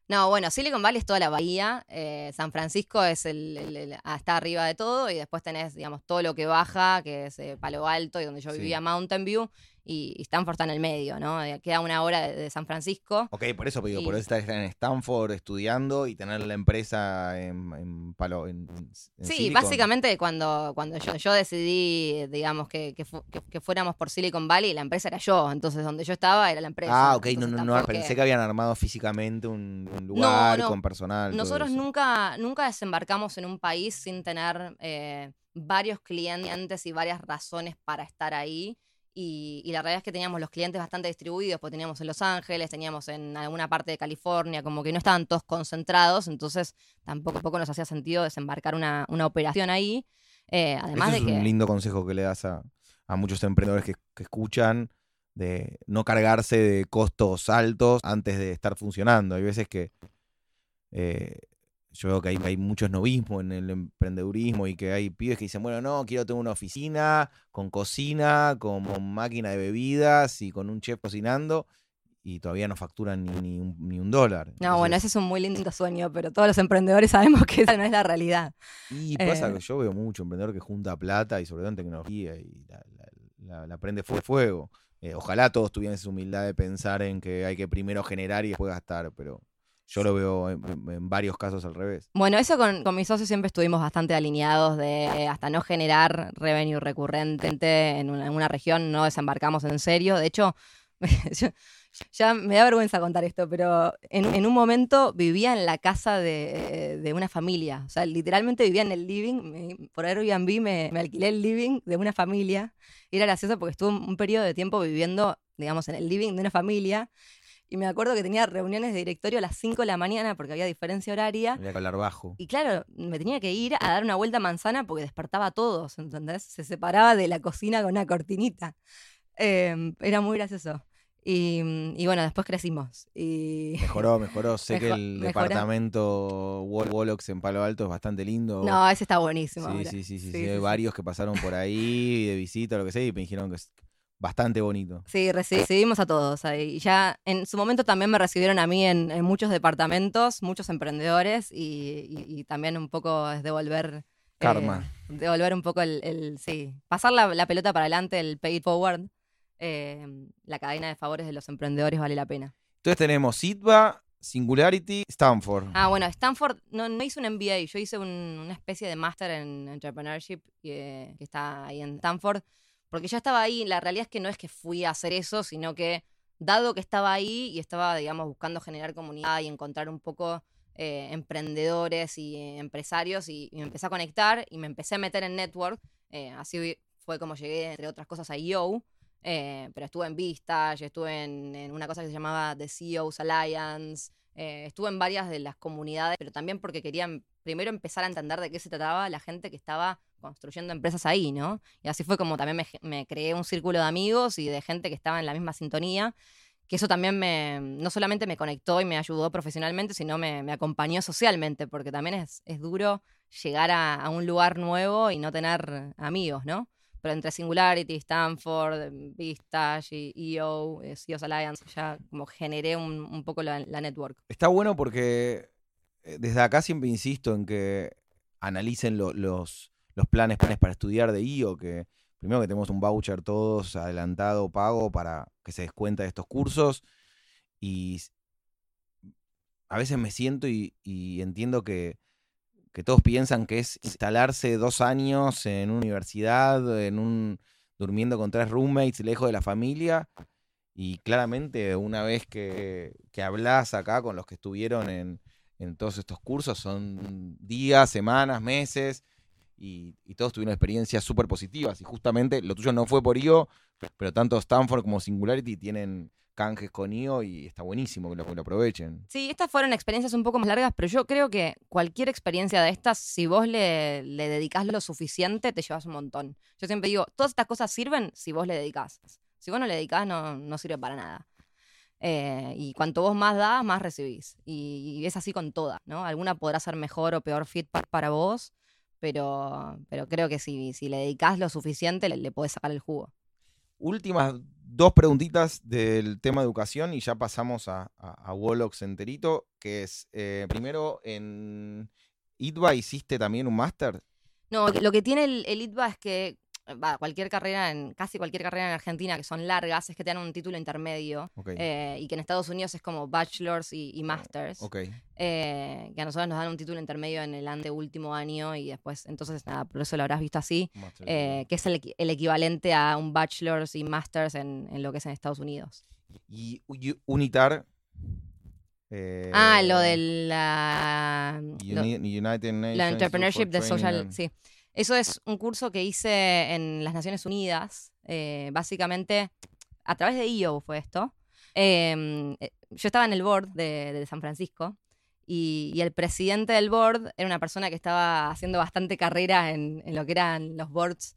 No, bueno, Silicon Valley es toda la bahía, eh, San Francisco es el, el- el- está arriba de todo y después tenés, digamos, todo lo que baja, que es eh, Palo Alto y donde yo Sí. vivía, Mountain View, y, Stanford está en el medio, ¿no? Eh, Queda una hora de, de San Francisco. Ok, por eso digo, por eso estar en Stanford estudiando y tener la empresa en, en Palo. En, en Sí, Silicon. básicamente cuando, cuando yo, yo decidí, digamos, que, que, fu- que- que fuéramos por Silicon Valley, la empresa era yo, entonces donde yo estaba era la empresa. Ah, ok, no, entonces no, no, pensé que habían armado físicamente un, un lugar no. con personal. Nosotros nunca, nunca desembarcamos en un país sin tener eh, varios clientes y varias razones para estar ahí. Y, y la realidad es que teníamos los clientes bastante distribuidos, pues teníamos en Los Ángeles, teníamos en alguna parte de California, como que no estaban todos concentrados, entonces tampoco, tampoco nos hacía sentido desembarcar una, una operación ahí. Eh, además Ese de es que... un lindo consejo que le das a, a muchos emprendedores que, que escuchan de no cargarse de costos altos antes de estar funcionando. Hay veces que eh, yo veo que hay, hay mucho esnovismo en el emprendedurismo y que hay pibes que dicen, bueno, no, quiero tener una oficina con cocina, con, con máquina de bebidas y con un chef cocinando y todavía no facturan ni, ni un, ni un dólar. No, bueno, ese es un muy lindo sueño, pero todos los emprendedores sabemos que esa no es la realidad. Y pasa Eh. que yo veo mucho emprendedor que junta plata y sobre todo en tecnología y la, la- la- la prende fue fuego. Eh, ojalá todos tuvieran esa humildad de pensar en que hay que primero generar y después gastar, pero yo lo veo en, en- varios casos al revés. Bueno, eso con, con mis socios siempre estuvimos bastante alineados de hasta no generar revenue recurrente en una, en una región, no desembarcamos en serio. De hecho, ya me da vergüenza contar esto, pero en, en un momento vivía en la casa de, de una familia. O sea, literalmente vivía en el living. me- por Airbnb me, me alquilé el living de una familia. Y era gracioso porque estuve un, un periodo de tiempo viviendo, digamos, en el living de una familia. Y me acuerdo que tenía reuniones de directorio a las 5 de la mañana porque había diferencia horaria. Habría que hablar bajo. Y claro, me tenía que ir a dar una vuelta a manzana porque despertaba a todos, ¿entendés? Se separaba de la cocina con una cortinita. Eh, era muy gracioso. Y, y bueno, después crecimos. Y Mejoró, mejoró. Sé que el departamento Wol- Wolox en Palo Alto es bastante lindo. no, ese está buenísimo. sí, sí, sí, sí, sí, Sí, Hay varios que pasaron por ahí de visita lo que sea y me dijeron que bastante bonito. Sí, reci- recibimos a todos ahí. Y ya en su momento también me recibieron a mí en, en muchos departamentos, muchos emprendedores y, y- y también un poco es devolver. eh, Karma. devolver un poco el, el- sí, pasar la, la pelota para adelante, el pay it forward. eh, la cadena de favores de los emprendedores vale la pena. Entonces tenemos Sitba, Singularity, Stanford. Ah, bueno, Stanford no, no hice un MBA, yo hice un- una especie de máster en entrepreneurship eh, que está ahí en Stanford, porque ya estaba ahí, la realidad es que no es que fui a hacer eso, sino que dado que estaba ahí y estaba, digamos, buscando generar comunidad y encontrar un poco eh, emprendedores y eh, empresarios y, me empecé a conectar y me empecé a meter en network, eh, así fue como llegué, entre otras cosas, a IO. pero estuve en Vistage, estuve en, en una cosa que se llamaba The CEOs Alliance, Eh, estuve en varias de las comunidades, pero también porque quería em, primero empezar a entender de qué se trataba la gente que estaba construyendo empresas ahí, ¿no? Y así fue como también me, creé un círculo de amigos y de gente que estaba en la misma sintonía que eso también me, no solamente me conectó y me ayudó profesionalmente, sino me, acompañó socialmente, porque también es, es duro llegar a, un lugar nuevo y no tener amigos, ¿no? Pero entre Singularity, Stanford, Vistage, EO, CEOs Alliance, ya como generé un, un poco la, network. Está bueno porque eh, desde acá siempre insisto en que analicen lo, los, los planes, planes para estudiar de IO, que primero que tenemos un voucher todos adelantado, pago, para que se descuenta de estos cursos. Y a veces me siento y, y entiendo que, que, todos piensan que es instalarse dos años en una universidad, en un, durmiendo con tres roommates, lejos de la familia. Y claramente una vez que, que hablas acá con los que estuvieron en, en todos estos cursos, son días, semanas, meses y, y todos tuvieron experiencias súper positivas. Y justamente lo tuyo no fue por IO, pero tanto Stanford como Singularity tienen canjes con IO y está buenísimo que lo, que lo, aprovechen. Sí, estas fueron experiencias un poco más largas, pero yo creo que cualquier experiencia de estas, si vos le, le dedicás lo suficiente, te llevas un montón. Yo siempre digo, todas estas cosas sirven si vos le dedicás. Si vos no le dedicás, no, no sirve para nada. Eh, y cuanto vos más das, más recibís. Y, y, es así con todas, ¿no? Alguna podrá ser mejor o peor fit para vos, pero, pero creo que si, si le dedicas lo suficiente, le, le podés sacar el jugo. Últimas dos preguntitas del tema educación y ya pasamos a, a, a Wolox enterito, que es, eh, primero, en ITBA hiciste también un máster. No, lo que tiene el, el ITBA es que cualquier carrera, en casi cualquier carrera en Argentina que son largas, es que te dan un título intermedio. Okay. Eh, y que en Estados Unidos es como bachelors y, y masters. Okay. Eh, que a nosotros nos dan un título intermedio en el anteúltimo año y después, entonces, nada, por eso lo habrás visto así, eh, que es el, el, equivalente a un bachelors y masters en, en, lo que es en Estados Unidos. Y, y UNITAR. ah, lo de la. Uni, United Nations. La Entrepreneurship de Social. Sí. Eso es un curso que hice en las Naciones Unidas, eh, básicamente a través de IO fue esto. Eh, yo estaba en el board de, San Francisco y, el presidente del board era una persona que estaba haciendo bastante carrera en, lo que eran los boards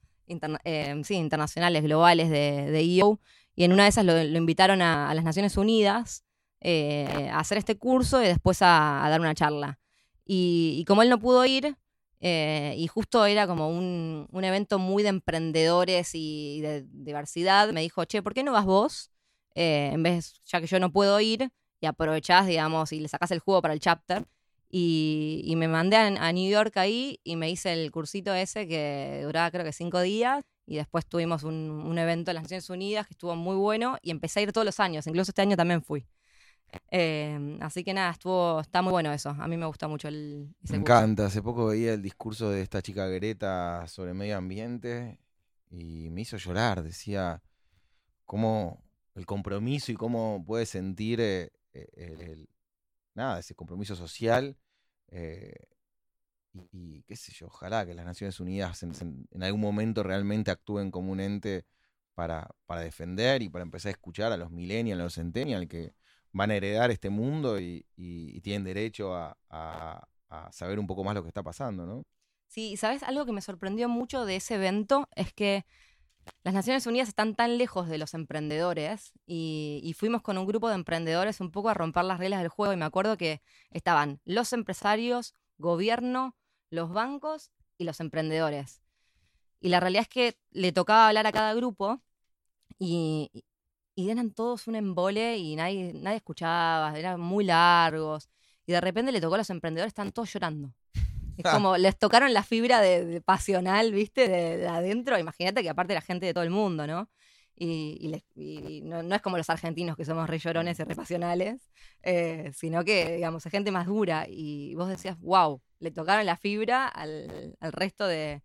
sí, internacionales, globales de, de, IO. Y en una de esas lo, invitaron a, las Naciones Unidas eh, a hacer este curso y después a, dar una charla. Y como él no pudo ir, eh, y justo era como un, un, evento muy de emprendedores y de diversidad. Me dijo, che, ¿por qué no vas vos? Eh, en vez, ya que yo no puedo ir, y aprovechás, digamos, y le sacás el jugo para el chapter. Y, me mandé a, a, New York ahí y me hice el cursito ese que duraba creo que cinco días. Y después tuvimos un, un evento en las Naciones Unidas que estuvo muy bueno y empecé a ir todos los años. Incluso este año también fui. Eh, así que nada, estuvo, está muy bueno eso. A mí me gusta mucho el. me encanta. Hace poco veía el discurso de esta chica Greta sobre medio ambiente y me hizo llorar. Decía cómo el compromiso y cómo puede sentir eh, el, el, nada, ese compromiso social. Eh, y, y, qué sé yo, ojalá que las Naciones Unidas en, en, algún momento realmente actúen como un ente para, para defender y para empezar a escuchar a los millennials, a los centennials que van a heredar este mundo y, tienen derecho a, saber un poco más lo que está pasando, ¿no? Sí, ¿sabes? Algo que me sorprendió mucho de ese evento es que las Naciones Unidas están tan lejos de los emprendedores y, y, fuimos con un grupo de emprendedores un poco a romper las reglas del juego y me acuerdo que estaban los empresarios, gobierno, los bancos y los emprendedores. Y la realidad es que le tocaba hablar a cada grupo y, y eran todos un embole y nadie, nadie escuchaba, eran muy largos. Y de repente le tocó a los emprendedores, están todos llorando. Es como, les tocaron la fibra de, de pasional, ¿viste? De, de adentro. Imagínate que aparte la gente de todo el mundo, ¿no? Y, y, les, y no, no, es como los argentinos que somos re llorones y re pasionales, eh, sino que, digamos, es gente más dura. Y vos decías, wow, le tocaron la fibra al, al resto de,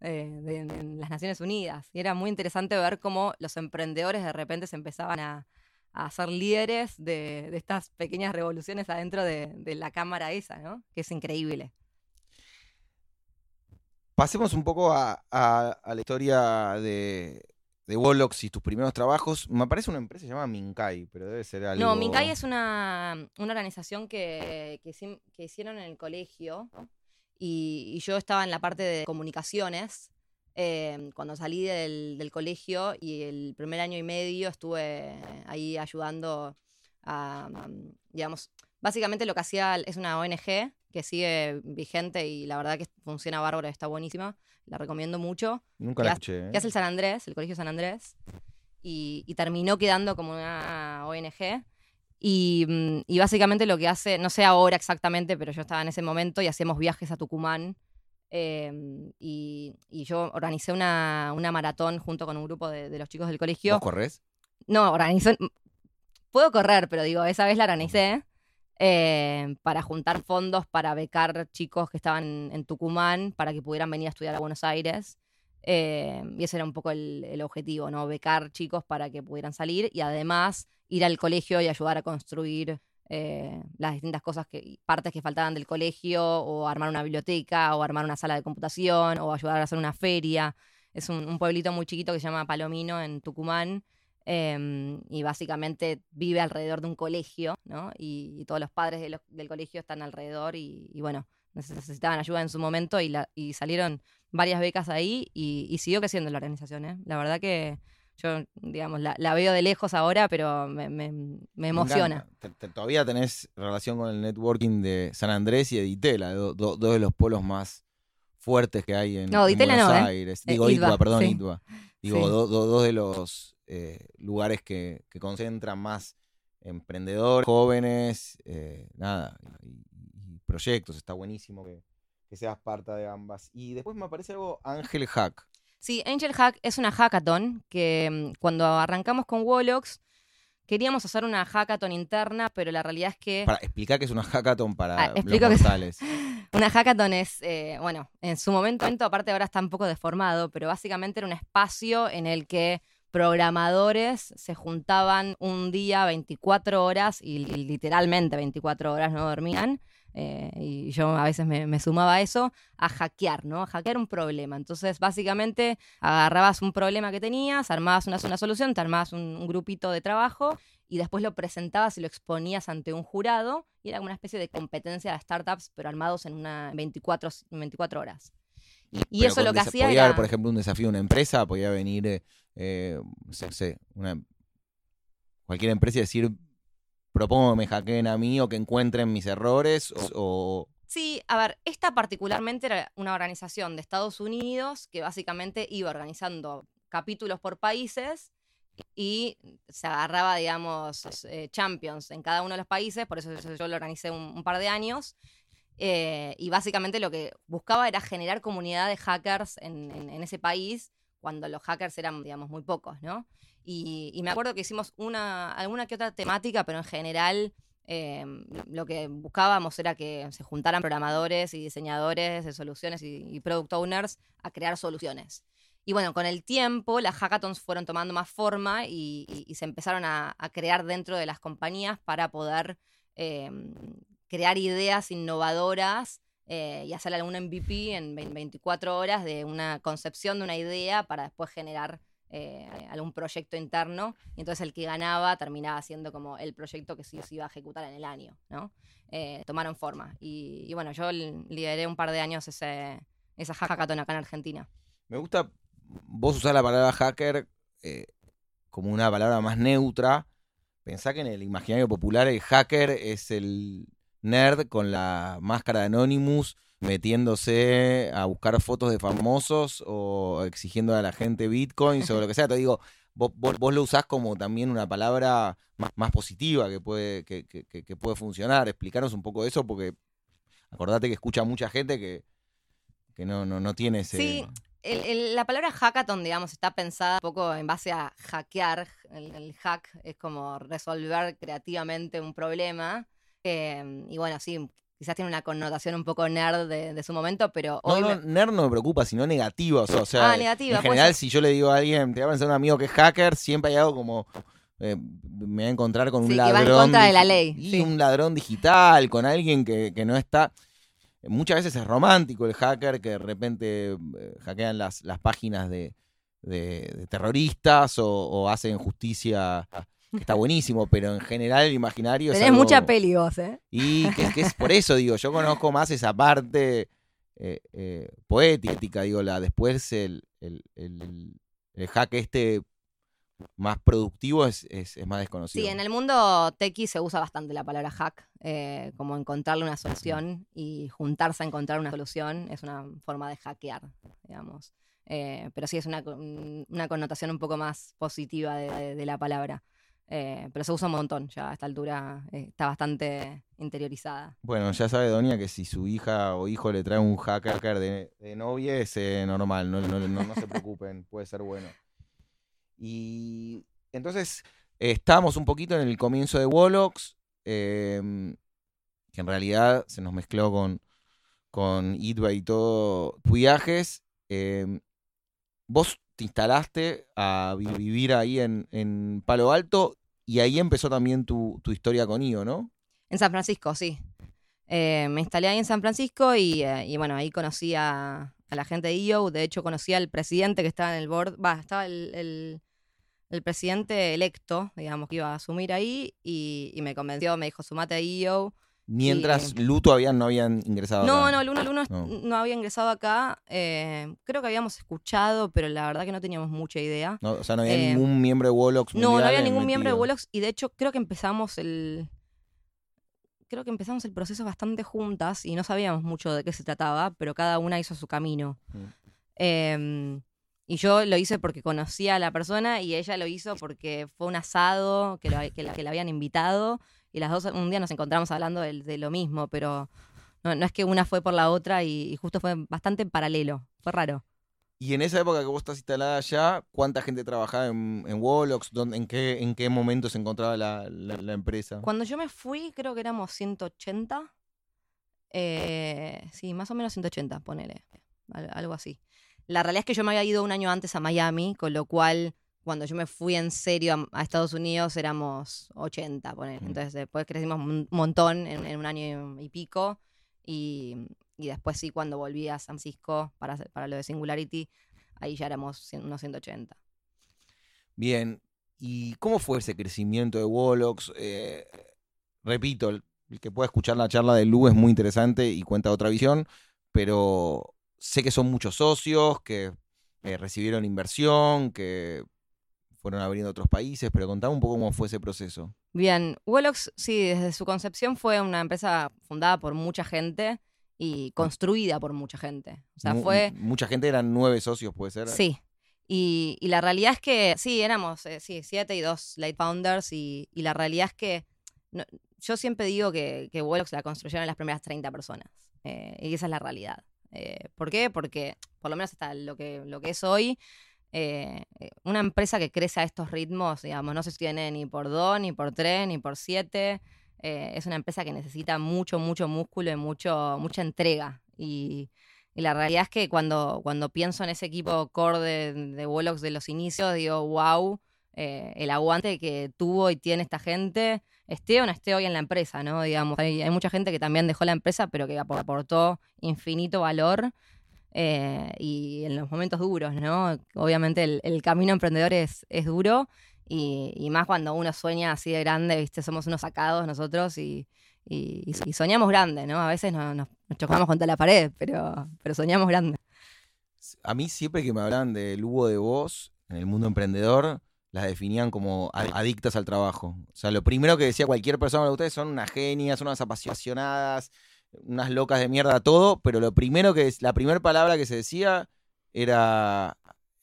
eh, de, de, las Naciones Unidas. Y era muy interesante ver cómo los emprendedores de repente se empezaban a, a ser líderes de, de, estas pequeñas revoluciones adentro de, de, la cámara esa, ¿no? Que es increíble. Pasemos un poco a, a, a la historia de, de Wolox y tus primeros trabajos. Me parece una empresa llamada Minkai, pero debe ser algo. No, Minkai es una, una organización que, que hicieron en el colegio y, y yo estaba en la parte de comunicaciones. eh, cuando salí del, del colegio y el primer año y medio estuve ahí ayudando a, mm, digamos, básicamente lo que hacía es una ONG que sigue vigente y la verdad que funciona bárbaro, está buenísima, la recomiendo mucho Nunca la escuché. ¿eh? que hace el San Andrés, el Colegio San Andrés, y, y terminó quedando como una ONG. Y, mm, y básicamente lo que hace, no sé ahora exactamente, pero yo estaba en ese momento y hacíamos viajes a Tucumán. eh, y, y yo organicé una, una maratón junto con un grupo de, de los chicos del colegio. ¿Vos corres? No, organizé. Puedo correr, pero digo, esa vez la organicé eh, para juntar fondos para becar chicos que estaban en Tucumán para que pudieran venir a estudiar a Buenos Aires. Eh, y ese era un poco el, el objetivo, ¿no? Becar chicos para que pudieran salir y además ir al colegio y ayudar a construir eh, las distintas cosas que, partes que faltaban del colegio, o armar una biblioteca, o armar una sala de computación, o ayudar a hacer una feria. Es un, pueblito muy chiquito que se llama Palomino en Tucumán. em, y básicamente vive alrededor de un colegio, ¿no? Y, y todos los padres del colegio están alrededor y, y bueno, necesitaban ayuda en su momento y, la- y salieron varias becas ahí y, y siguió creciendo la organización, ¿eh? La verdad que yo, digamos, la, la veo de lejos ahora, pero me, me- me emociona. Te- te- todavía tenés relación con el networking de San Andrés y de Ditela, do- do- dos de los polos más fuertes que hay en, No, en Buenos no, ¿eh? Aires. Eh, Digo, Itba, Itba, perdón, sí. Itba. Digo, Sí. do- do- dos de los eh, lugares que, que concentran más emprendedores, jóvenes, eh, nada, y, y proyectos. Está buenísimo que, que seas parte de ambas. Y después me aparece algo Ángel Hack. Sí, Angel Hack es una hackathon que mm, cuando arrancamos con Wolox queríamos hacer una hackathon interna, pero la realidad es que Para explicar que es una hackathon para Ah, los que mortales. Una hackathon es, eh, bueno, en su momento, aparte ahora está un poco deformado, pero básicamente era un espacio en el que programadores se juntaban un día 24 horas y, y literalmente 24 horas no dormían. Eh, y yo a veces me, me sumaba a eso, a hackear, ¿no? A hackear un problema. Entonces, básicamente, agarrabas un problema que tenías, armabas una, una solución, te armabas un, un grupito de trabajo y después lo presentabas y lo exponías ante un jurado y era como una especie de competencia de startups, pero armados en una 24, 24 horas. Y, eso lo que hacía podía era... haber, por ejemplo, un desafío de una empresa, podía venir, eh, eh, no sé, una, cualquier empresa y decir, propongo que me hackeen a mí o que encuentren mis errores o, Sí, a ver, esta particularmente era una organización de Estados Unidos que básicamente iba organizando capítulos por países y se agarraba, digamos, eh, champions en cada uno de los países, por eso yo yo lo organicé un, un par de años. eh, y básicamente lo que buscaba era generar comunidad de hackers en, en- en ese país, cuando los hackers eran, digamos, muy pocos, ¿no? Y, me acuerdo que hicimos una, alguna que otra temática, pero en general eh, lo que buscábamos era que se juntaran programadores y diseñadores de soluciones y, product owners a crear soluciones. Y bueno, con el tiempo las hackathons fueron tomando más forma y, se empezaron a, crear dentro de las compañías para poder eh, crear ideas innovadoras eh, y hacer algún MVP en 20 24 horas de una concepción de una idea para después generar eh, algún proyecto interno. Y entonces el que ganaba terminaba siendo como el proyecto que se iba a ejecutar en el año, ¿no? Eh, tomaron forma. Y, bueno, yo li- lideré un par de años ese, esa hackathon acá en Argentina. Me gusta, vos usás la palabra hacker eh, como una palabra más neutra. Pensá que en el imaginario popular el hacker es el nerd con la máscara de Anonymous metiéndose a buscar fotos de famosos o exigiendo a la gente bitcoins o lo que sea. Te digo, vos, vos- vos lo usás como también una palabra más, más positiva que puede, que, que- que- que puede funcionar. Explicaros un poco eso porque acordate que escucha mucha gente que, que no, no, no tiene ese... Sí, el- el- la palabra hackathon, digamos, está pensada un poco en base a hackear. El, el hack es como resolver creativamente un problema. Eh, y bueno, sí, quizás tiene una connotación un poco nerd de, de su momento, pero No, hoy no, me- nerd no me preocupa, sino negativa. O sea, Ah, negativa, en general, si yo le digo a alguien, te voy a pensar un amigo que es hacker, siempre hay algo como. eh, me voy a encontrar con un Sí, que va en ladrón. contra de la ley, Y sí. un ladrón digital, con alguien que, que no está. Muchas veces es romántico el hacker, que de repente eh, hackean las, las páginas de, de- de terroristas o, o hacen justicia. Está buenísimo, pero en general el imaginario es Tenés algo- mucha peli vos, ¿eh? Y que, que es por eso, digo, yo conozco más esa parte eh, eh, poética, digo, la después el, el, el, el hack este más productivo es, es, es más desconocido. Sí, en el mundo tequi se usa bastante la palabra hack, eh, como encontrarle una solución y juntarse a encontrar una solución es una forma de hackear, digamos. Eh, pero sí es una, una connotación un poco más positiva de, de- de la palabra. Eh, pero se usa un montón, ya a esta altura eh, está bastante interiorizada. Bueno, ya sabe Doña que si su hija o hijo le trae un hacker de, novia es normal, no, no, no- se preocupen, puede ser bueno. Y entonces estamos un poquito en el comienzo de Wolox, em, que en realidad se nos mezcló con, con y todo viajes. em, vos te instalaste a vi- vivir ahí en, en Palo Alto y ahí empezó también tu, tu historia con IO, ¿no? En San Francisco, sí. Eh, me instalé ahí en San Francisco y, eh, y bueno, ahí conocí a, a la gente de IO. De hecho, conocí al presidente que estaba en el board. Va, estaba el, el- el presidente electo, digamos, que iba a asumir ahí y, y me convenció, me dijo, sumate a IO. Mientras Y- Lu todavía no habían ingresado. No, acá. no, el 1 al 1 No. no. había ingresado acá. eh, creo que habíamos escuchado, pero la verdad que no teníamos mucha idea. No, o sea, no había Eh, ningún miembro de Wolox. No, no había ningún miembro de. Wolox y de hecho creo que empezamos el creo que empezamos el proceso bastante juntas y no sabíamos mucho de qué se trataba, pero cada una hizo su camino. Mm. Em, y yo lo hice porque conocía a la persona y ella lo hizo porque fue un asado que, lo- que la, que la habían invitado y las dos un día nos encontramos hablando de, lo mismo, pero no, no es que una fue por la otra y, y justo fue bastante en paralelo, fue raro. Y en esa época que vos estás instalada allá, ¿cuánta gente trabajaba en, en Wolox? ¿Dónde- en, qué, ¿En qué momento se encontraba la, la- la empresa? Cuando yo me fui, creo que éramos 180. Eh, sí, más o menos 180, ponele. al- Algo así. La realidad es que yo me había ido un año antes a Miami, con lo cual cuando yo me fui en serio a, a Estados Unidos éramos 80, ponele. Mm. Entonces después crecimos un montón en, en un año y pico. Y, y después sí, cuando volví a San Francisco para, para lo de Singularity, ahí ya éramos unos 180. Bien. ¿Y cómo fue ese crecimiento de Wolox? Eh, repito, el, el que pueda escuchar la charla de Lu es muy interesante y cuenta otra visión, pero sé que son muchos socios, que eh, recibieron inversión, que fueron abriendo otros países, pero contame un poco cómo fue ese proceso. Bien, Wolox, sí, desde su concepción fue una empresa fundada por mucha gente y construida por mucha gente. O sea, fue... Mucha gente, eran nueve socios, puede ser. Sí. Y, y la realidad es que, sí, éramos, eh, sí, siete y dos late founders y, y la realidad es que no- yo siempre digo que, que Wolox la construyeron las primeras 30 personas. eh, y esa es la realidad. Eh, ¿Por qué? Porque, por lo menos hasta lo que, lo que es hoy, eh, eh, una empresa que crece a estos ritmos, digamos, no se sostiene ni por dos, ni por tres, ni por siete. eh, es una empresa que necesita mucho, mucho músculo y mucho, mucha entrega. Y, y la realidad es que cuando, cuando pienso en ese equipo core de, de Wolox de los inicios, digo, wow, eh, el aguante que tuvo y tiene esta gente, esté o no esté hoy en la empresa, ¿no? Digamos, hay, hay mucha gente que también dejó la empresa, pero que apor- aportó infinito valor eh, y en los momentos duros, ¿no? Obviamente el, camino emprendedor es, es duro y, más cuando uno sueña así de grande, ¿viste? Somos unos sacados nosotros y, y, soñamos grande, ¿no? A veces no- nos, chocamos contra la pared, pero, pero soñamos grande. A mí siempre que me hablan del Hugo de Voz en el mundo emprendedor, las definían como ad- adictas al trabajo. O sea, lo primero que decía cualquier persona de ustedes son unas genias, son unas apasionadas, unas locas de mierda, todo, pero lo primero que es, la primera palabra que se decía era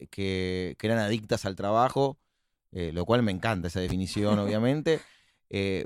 que, que eran adictas al trabajo, eh, lo cual me encanta esa definición, obviamente. Eh,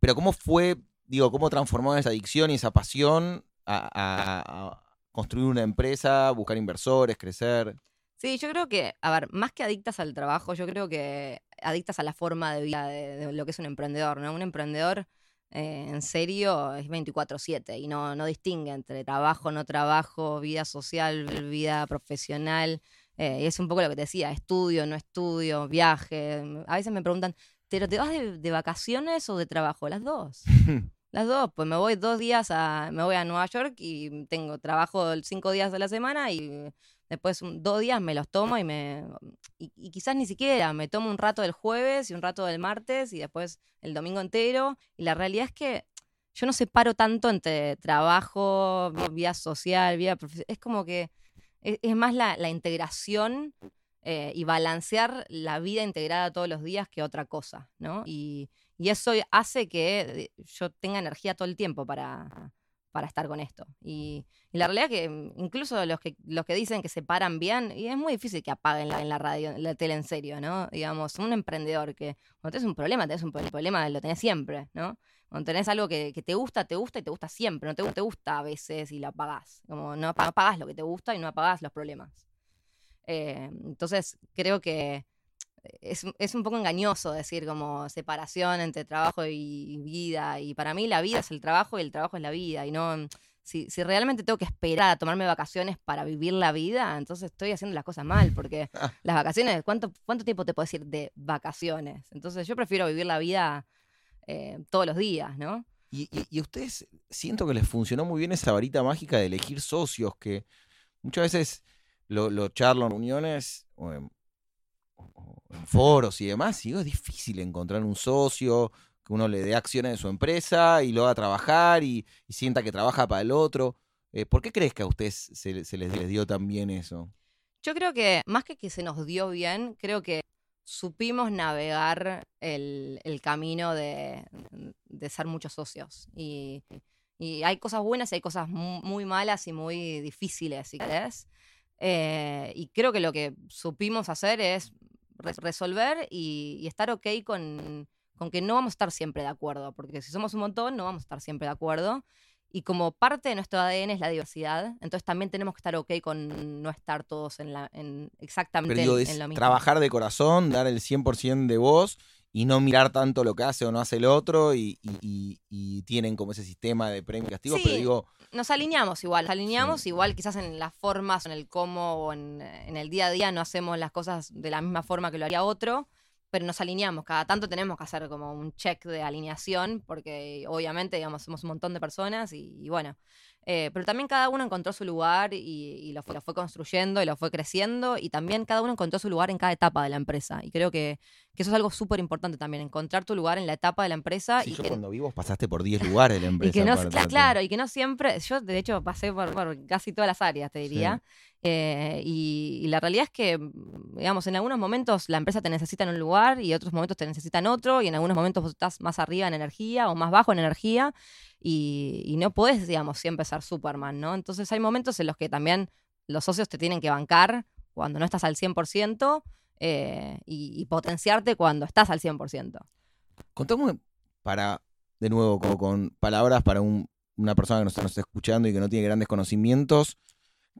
pero ¿cómo fue, digo, cómo transformaron esa adicción y esa pasión a, a- a construir una empresa, buscar inversores, crecer? Sí, yo creo que, a ver, más que adictas al trabajo, yo creo que adictas a la forma de vida de, de lo que es un emprendedor, ¿no? Un emprendedor eh, en serio es 24/7 y no, no distingue entre trabajo, no trabajo, vida social, vida profesional. eh, y es un poco lo que te decía, estudio, no estudio, viaje. A veces me preguntan, ¿pero te vas de, de vacaciones o de trabajo? Las dos. Las dos, pues me voy dos días a, me voy a Nueva York y tengo trabajo cinco días de la semana y después dos días me los tomo y me. Y, quizás ni siquiera, me tomo un rato del jueves y un rato del martes y después el domingo entero. Y la realidad es que yo no separo tanto entre trabajo, vi- vida social, vida profesional. Es como que es, es más la, la integración eh, y balancear la vida integrada todos los días que otra cosa, ¿no? Y, y eso hace que eh, yo tenga energía todo el tiempo para, para estar con esto. Y, la realidad es que mm, incluso los que, los que dicen que se paran bien, y es muy difícil que apaguen la, en la radio, la tele en serio, ¿no? Digamos, un emprendedor que cuando tenés un problema, tenés un pro- problema, lo tenés siempre, ¿no? Cuando tenés algo que, te gusta, te gusta y te gusta siempre, no te, te gusta a veces y lo apagás. Como no apagás lo que te gusta y no apagás los problemas. Eh, entonces, creo que es, es un poco engañoso decir como separación entre trabajo y vida. Y para mí la vida es el trabajo y el trabajo es la vida. Y no, si, si realmente tengo que esperar a tomarme vacaciones para vivir la vida, entonces estoy haciendo las cosas mal. Porque Ah. las vacaciones, ¿cuánto, ¿cuánto tiempo te puedes ir de vacaciones? Entonces yo prefiero vivir la vida eh, todos los días, ¿no? Y, y- y a ustedes siento que les funcionó muy bien esa varita mágica de elegir socios, que muchas veces lo, lo charlo en reuniones en, foros y demás, y es difícil encontrar un socio que uno le dé acciones de su empresa y lo haga trabajar y, sienta que trabaja para el otro. Eh, ¿Por qué crees que a ustedes se, les, dio tan bien eso? Yo creo que más que que se nos dio bien, creo que supimos navegar el, camino de, ser muchos socios. Y, hay cosas buenas y hay cosas mu- muy malas y muy difíciles, si querés. Eh, y creo que lo que supimos hacer es resolver y, y estar ok con, con que no vamos a estar siempre de acuerdo, porque si somos un montón no vamos a estar siempre de acuerdo. Y como parte de nuestro ADN es la diversidad, entonces también tenemos que estar ok con no estar todos en, la, en exactamente Pero digo, en, en lo mismo. trabajar de corazón, dar el 100% de vos y no mirar tanto lo que hace o no hace el otro y, y- y- y tienen como ese sistema de premio y castigo, pero digo, Nos alineamos igual, nos alineamos Sí. igual quizás en las formas, en el cómo o en, en el día a día no hacemos las cosas de la misma forma que lo haría otro, pero nos alineamos. Cada tanto tenemos que hacer como un check de alineación, porque obviamente, digamos, somos un montón de personas y bueno. Eh, pero también cada uno encontró su lugar y, y lo, fue, lo fue construyendo y lo fue creciendo y también cada uno encontró su lugar en cada etapa de la empresa. Y creo que, que eso es algo súper importante también, encontrar tu lugar en la etapa de la empresa. si y yo que- cuando vi vos pasaste por 10 lugares de la empresa. y que no, para cla- tratar. claro, y que no siempre, yo de hecho pasé por, por casi todas las áreas, te diría, eh, y, y la realidad es que, mm, digamos, en algunos momentos la empresa te necesita en un lugar y otros momentos te necesita en otro, y en algunos momentos vos estás más arriba en energía o más bajo en energía, y, no podés, digamos, siempre ser Superman, ¿no? Entonces hay momentos en los que también los socios te tienen que bancar cuando no estás al 100% eh, y, y potenciarte cuando estás al 100%. Contame para, de nuevo, como con palabras para un- una persona que nos está escuchando y que no tiene grandes conocimientos.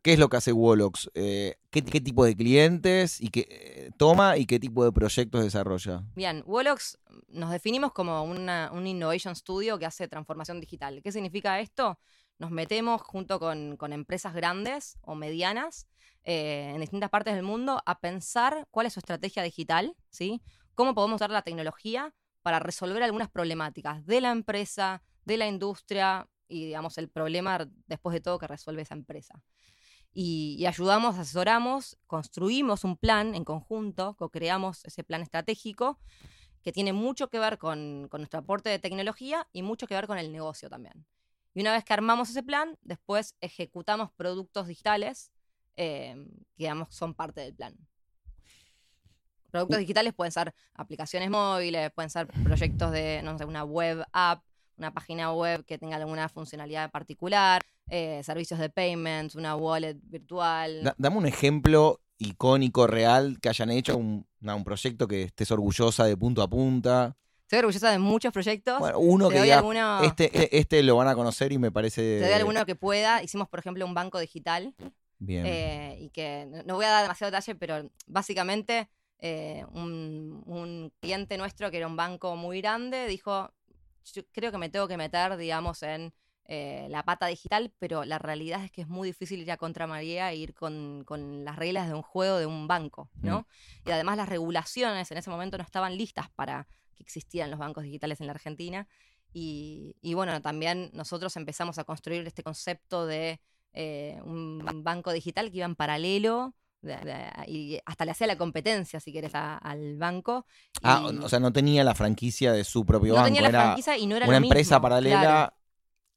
¿Qué es lo que hace Wolox? Eh, ¿qué, tipo de clientes y qué, toma y qué tipo de proyectos desarrolla? Bien, Wolox nos definimos como un innovation studio que hace transformación digital. ¿Qué significa esto? Nos metemos junto con, con empresas grandes o medianas eh, en distintas partes del mundo a pensar cuál es su estrategia digital, ¿sí? Cómo podemos usar la tecnología para resolver algunas problemáticas de la empresa, de la industria y, digamos, el problema después de todo que resuelve esa empresa y, y ayudamos, asesoramos, construimos un plan en conjunto, co-creamos ese plan estratégico que tiene mucho que ver con, con nuestro aporte de tecnología y mucho que ver con el negocio también. Y una vez que armamos ese plan, después ejecutamos productos digitales eh, que digamos, son parte del plan. Productos digitales pueden ser aplicaciones móviles, pueden ser proyectos de, no sé, una web app, una página web que tenga alguna funcionalidad particular, eh, servicios de payments, una wallet virtual. Da- dame un ejemplo icónico, real, que hayan hecho, un, un proyecto que estés orgullosa de punto a punta. Estoy orgullosa de muchos proyectos. Bueno, uno te que doy diga, alguno, este, e- este lo van a conocer y me parece... te doy alguno que pueda. Hicimos, por ejemplo, un banco digital Bien. eh, y que no- no voy a dar demasiado detalle, pero básicamente eh, un, un cliente nuestro que era un banco muy grande dijo, yo creo que me tengo que meter, digamos, en eh, la pata digital, pero la realidad es que es muy difícil ir a contramaría e ir con, con las reglas de un juego de un banco, ¿no? Y además las regulaciones en ese momento no estaban listas para que existieran los bancos digitales en la Argentina. Y, y bueno, también nosotros empezamos a construir este concepto de eh, un banco digital que iba en paralelo y hasta le hacía la competencia, si quieres, al banco. Ah, o sea, no tenía la franquicia de su propio banco. No tenía la franquicia y no era una empresa paralela.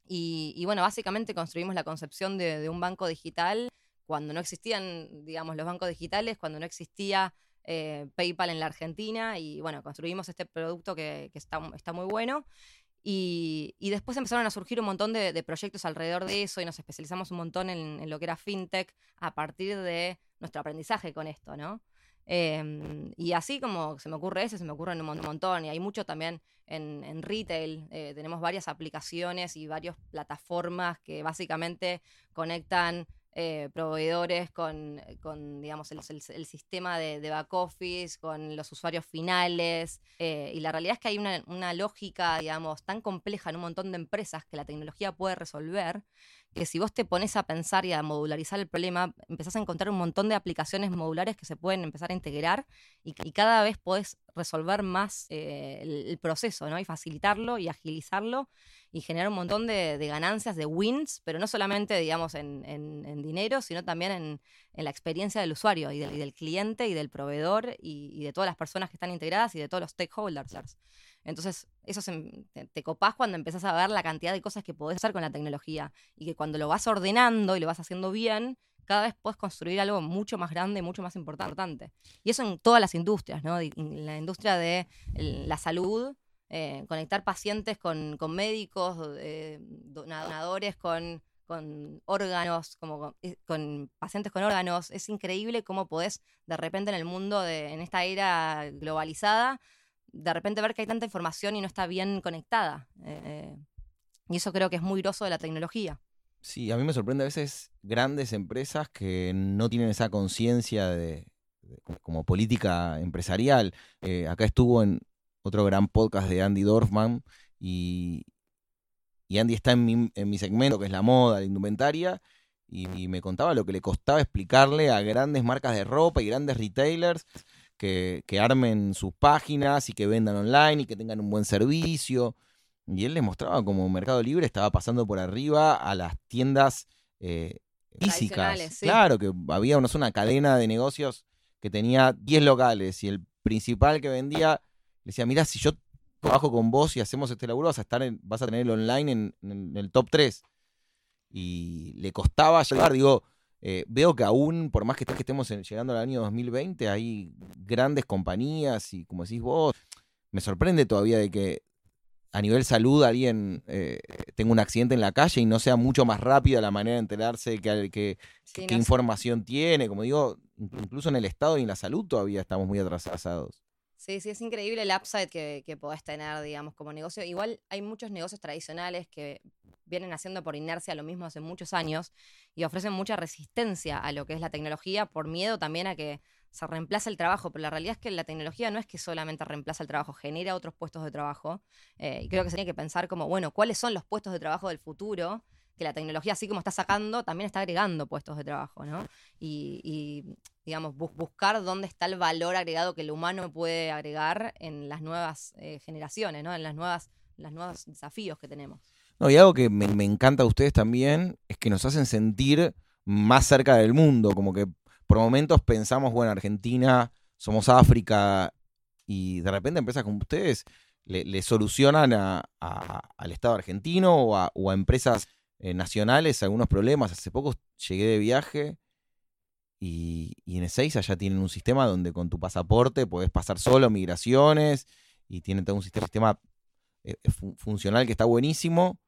Y, bueno, básicamente construimos la concepción de, un banco digital cuando no existían, digamos, los bancos digitales, cuando no existía eh, PayPal en la Argentina y bueno, construimos este producto que, está, está, muy bueno. Y, después empezaron a surgir un montón de, proyectos alrededor de eso y nos especializamos un montón en, lo que era fintech a partir de nuestro aprendizaje con esto, ¿no? Em, y así como se me ocurre ese, se me ocurre un montón. Y hay mucho también en, retail. Eh, tenemos varias aplicaciones y varias plataformas que básicamente conectan eh, proveedores con, digamos, el, sistema de, back office, con los usuarios finales. Eh, y la realidad es que hay una, una, lógica, digamos, tan compleja en un montón de empresas que la tecnología puede resolver, que si vos te pones a pensar y a modularizar el problema, empezás a encontrar un montón de aplicaciones modulares que se pueden empezar a integrar y, cada vez podés resolver más eh, el, proceso, ¿no? Y facilitarlo y agilizarlo y generar un montón de, ganancias, de wins, pero no solamente, digamos, en, dinero, sino también en, la experiencia del usuario y del, cliente y del proveedor y, de todas las personas que están integradas y de todos los stakeholders. Entonces, eso te, te, copás cuando empezás a ver la cantidad de cosas que podés hacer con la tecnología y que cuando lo vas ordenando y lo vas haciendo bien, cada vez puedes construir algo mucho más grande, mucho más importante. Y eso en todas las industrias, ¿no? En la industria de la salud, eh, conectar pacientes con, médicos, eh, donadores, con, órganos, como eh, con, pacientes con órganos. Es increíble cómo podés de repente en el mundo, de, en esta era globalizada, de repente ver que hay tanta información y no está bien conectada. Eh, y eso creo que es muy groso de la tecnología. Sí, a mí me sorprende a veces grandes empresas que no tienen esa conciencia de, como política empresarial. Eh, acá estuvo en otro gran podcast de Andy Dorfman y, Andy está en mi, en mi, segmento que es la moda, la indumentaria, y me contaba lo que le costaba explicarle a grandes marcas de ropa y grandes retailers que, armen sus páginas y que vendan online y que tengan un buen servicio. Y él les mostraba como Mercado Libre estaba pasando por arriba a las tiendas eh, físicas. Claro, que había una, una cadena de negocios que tenía 10 locales y el principal que vendía le decía, mira, si yo trabajo con vos y hacemos este laburo, vas a, estar vas a tener el online en, en el top 3. Y le costaba llegar, digo, eh, veo que aún, por más que, estemos llegando al año 2020, hay grandes compañías y como decís vos, me sorprende todavía de que a nivel salud alguien eh, tenga un accidente en la calle y no sea mucho más rápida la manera de enterarse que, que, qué información tiene. Como digo, incluso en el Estado y en la salud todavía estamos muy atrasados. Sí, sí, es increíble el upside que, que podés tener, digamos, como negocio. Igual hay muchos negocios tradicionales que vienen haciendo por inercia lo mismo hace muchos años y ofrecen mucha resistencia a lo que es la tecnología por miedo también a que se reemplace el trabajo, pero la realidad es que la tecnología no es que solamente reemplaza el trabajo, genera otros puestos de trabajo. Eh, y creo que se tiene que pensar como, bueno, ¿cuáles son los puestos de trabajo del futuro? Que la tecnología, así como está sacando, también está agregando puestos de trabajo, ¿no? Y, digamos, buscar dónde está el valor agregado que el humano puede agregar en las nuevas eh, generaciones, ¿no? En las nuevas, los nuevos desafíos que tenemos. No, y algo que me, encanta a ustedes también es que nos hacen sentir más cerca del mundo, como que por momentos pensamos, bueno, Argentina, somos África, y de repente empresas como ustedes le, solucionan al Estado argentino o a, empresas eh, nacionales algunos problemas. Hace poco llegué de viaje y, en Ezeiza ya tienen un sistema donde con tu pasaporte podés pasar solo migraciones y tienen todo un sistema, eh, funcional que está buenísimo.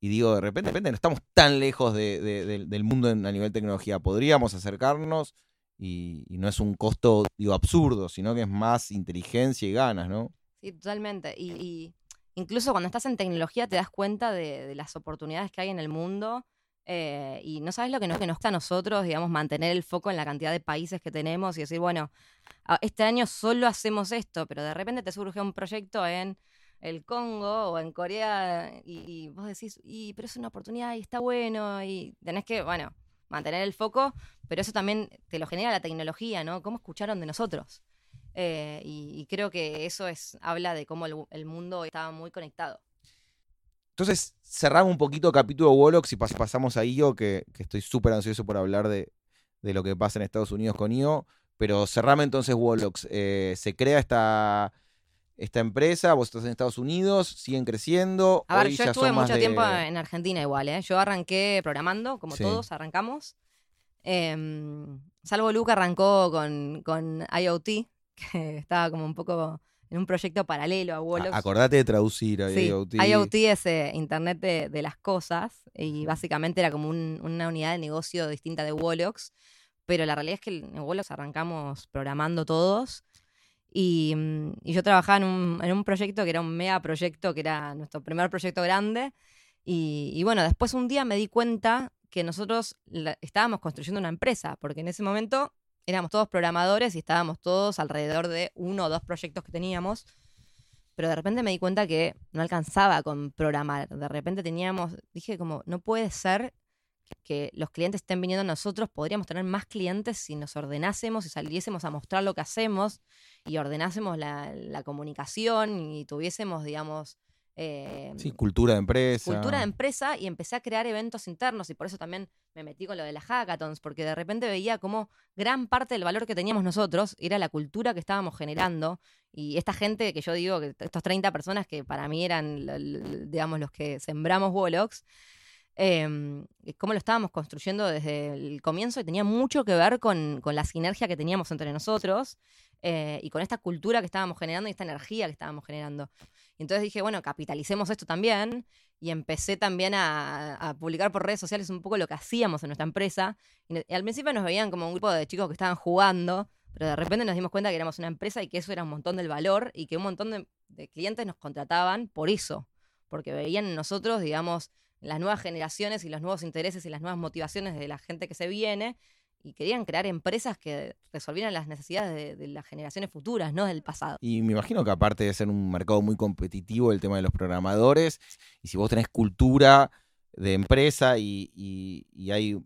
Y digo, de repente, de repente no estamos tan lejos del mundo a nivel tecnología. Podríamos acercarnos y, no es un costo, digo, absurdo, sino que es más inteligencia y ganas, ¿no? Sí, totalmente. Y, incluso cuando estás en tecnología te das cuenta de, las oportunidades que hay en el mundo. Eh, y no sabes lo que nos, que a nosotros, digamos, mantener el foco en la cantidad de países que tenemos y decir, bueno, este año solo hacemos esto, pero de repente te surge un proyecto en el Congo o en Corea y, vos decís, pero es una oportunidad y está bueno y tenés que, bueno, mantener el foco, pero eso también te lo genera la tecnología, ¿no? ¿Cómo escucharon de nosotros? Eh, y, creo que eso es habla de cómo el, mundo está muy conectado. Entonces, cerramos un poquito el capítulo Wolox y pas- pasamos a IO, que, que estoy súper ansioso por hablar de, de lo que pasa en Estados Unidos con IO. Pero cerrame entonces Wolox. Eh, se crea esta, esta empresa, vos estás en Estados Unidos, siguen creciendo. A ver, yo estuve mucho de- tiempo en Argentina igual, ¿eh? Yo arranqué programando, como Sí. todos arrancamos. Em, salvo Luca arrancó con, con IoT, que estaba como un poco en un proyecto paralelo a Wolox. Acordate de traducir a Sí, IoT. IoT es eh, Internet de, de las cosas y básicamente era como un- una unidad de negocio distinta de Wolox, pero la realidad es que en Wolox arrancamos programando todos y, mm, y yo trabajaba en un, en un proyecto que era un mega proyecto, que era nuestro primer proyecto grande y, y bueno, después un día me di cuenta que nosotros la- estábamos construyendo una empresa, porque en ese momento éramos todos programadores y estábamos todos alrededor de uno o dos proyectos que teníamos pero de repente me di cuenta que no alcanzaba con programar. De repente teníamos, dije como, no puede ser que los clientes estén viniendo a nosotros, podríamos tener más clientes si nos ordenásemos y saliésemos a mostrar lo que hacemos y ordenásemos la, la comunicación y tuviésemos, digamos, eh, Sí, cultura de empresa. cultura de empresa y empecé a crear eventos internos y por eso también me metí con lo de las hackathons, porque de repente veía como gran parte del valor que teníamos nosotros era la cultura que estábamos generando y esta gente que yo digo, que estos 30 personas que para mí eran, digamos, los que sembramos Wolox, eh, cómo lo estábamos construyendo desde el comienzo y tenía mucho que ver con, con la sinergia que teníamos entre nosotros eh, y con esta cultura que estábamos generando y esta energía que estábamos generando. Entonces dije, bueno, capitalicemos esto también y empecé también a, publicar por redes sociales un poco lo que hacíamos en nuestra empresa. Y, y al principio nos veían como un grupo de chicos que estaban jugando, pero de repente nos dimos cuenta que éramos una empresa y que eso era un montón del valor y que un montón de, de clientes nos contrataban por eso, porque veían en nosotros, digamos, las nuevas generaciones y los nuevos intereses y las nuevas motivaciones de la gente que se viene y querían crear empresas que resolvieran las necesidades de, las generaciones futuras, no del pasado. Y me imagino que aparte de ser un mercado muy competitivo el tema de los programadores, y si vos tenés cultura de empresa y hay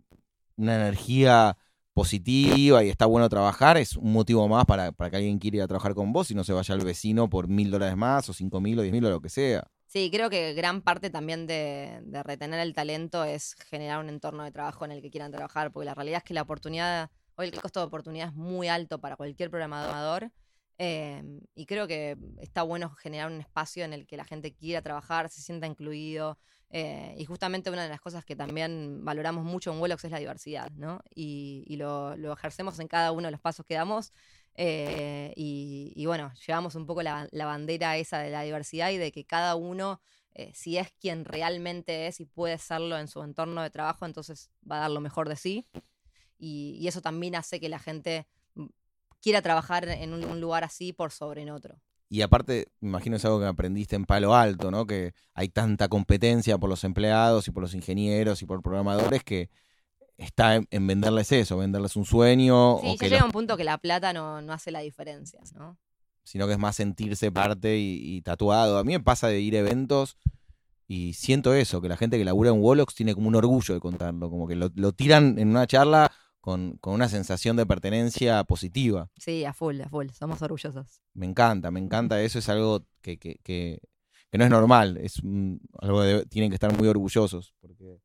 una energía positiva y está bueno trabajar, es un motivo más para, para que alguien quiera ir a trabajar con vos y no se vaya al vecino por mil dólares más o cinco mil o diez mil o lo que sea. Sí, creo que gran parte también de, retener el talento es generar un entorno de trabajo en el que quieran trabajar, porque la realidad es que la oportunidad, hoy el costo de oportunidad es muy alto para cualquier programador. eh, y creo que está bueno generar un espacio en el que la gente quiera trabajar, se sienta incluido. eh, y justamente una de las cosas que también valoramos mucho en Wolox es la diversidad, ¿no? Y, y lo, lo ejercemos en cada uno de los pasos que damos. Eh, y, y bueno, llevamos un poco la, bandera esa de la diversidad y de que cada uno, eh, si es quien realmente es y puede serlo en su entorno de trabajo, entonces va a dar lo mejor de sí. Y, eso también hace que la gente mm, quiera trabajar en un, un lugar así por sobre en otro. Y aparte, me imagino es algo que aprendiste en Palo Alto, ¿no? Que hay tanta competencia por los empleados y por los ingenieros y por programadores que está en, en venderles eso, venderles un sueño, Sí, o ya que llega los- un punto que la plata no, no hace la diferencia, ¿no? sino que es más sentirse parte y, y tatuado. A mí me pasa de ir a eventos y siento eso, que la gente que labura en Wolox tiene como un orgullo de contarlo, como que lo, lo tiran en una charla con, con una sensación de pertenencia positiva. Sí, a full, a full, somos orgullosos. Me encanta, me encanta eso, es algo que, que, que- que no es normal, es un- algo que tienen que estar muy orgullosos, porque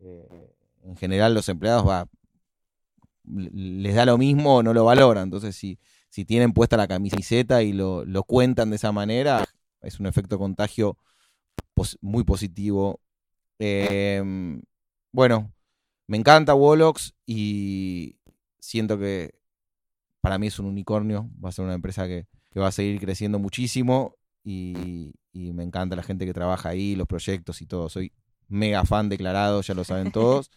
eh, en general los empleados va, les da lo mismo o no lo valoran, entonces si, si tienen puesta la camiseta y lo, lo cuentan de esa manera, es un efecto contagio muy positivo. Eh, bueno, me encanta Wolox y siento que para mí es un unicornio, va a ser una empresa que, que va a seguir creciendo muchísimo y, y me encanta la gente que trabaja ahí, los proyectos y todo. Soy mega fan declarado, ya lo saben todos.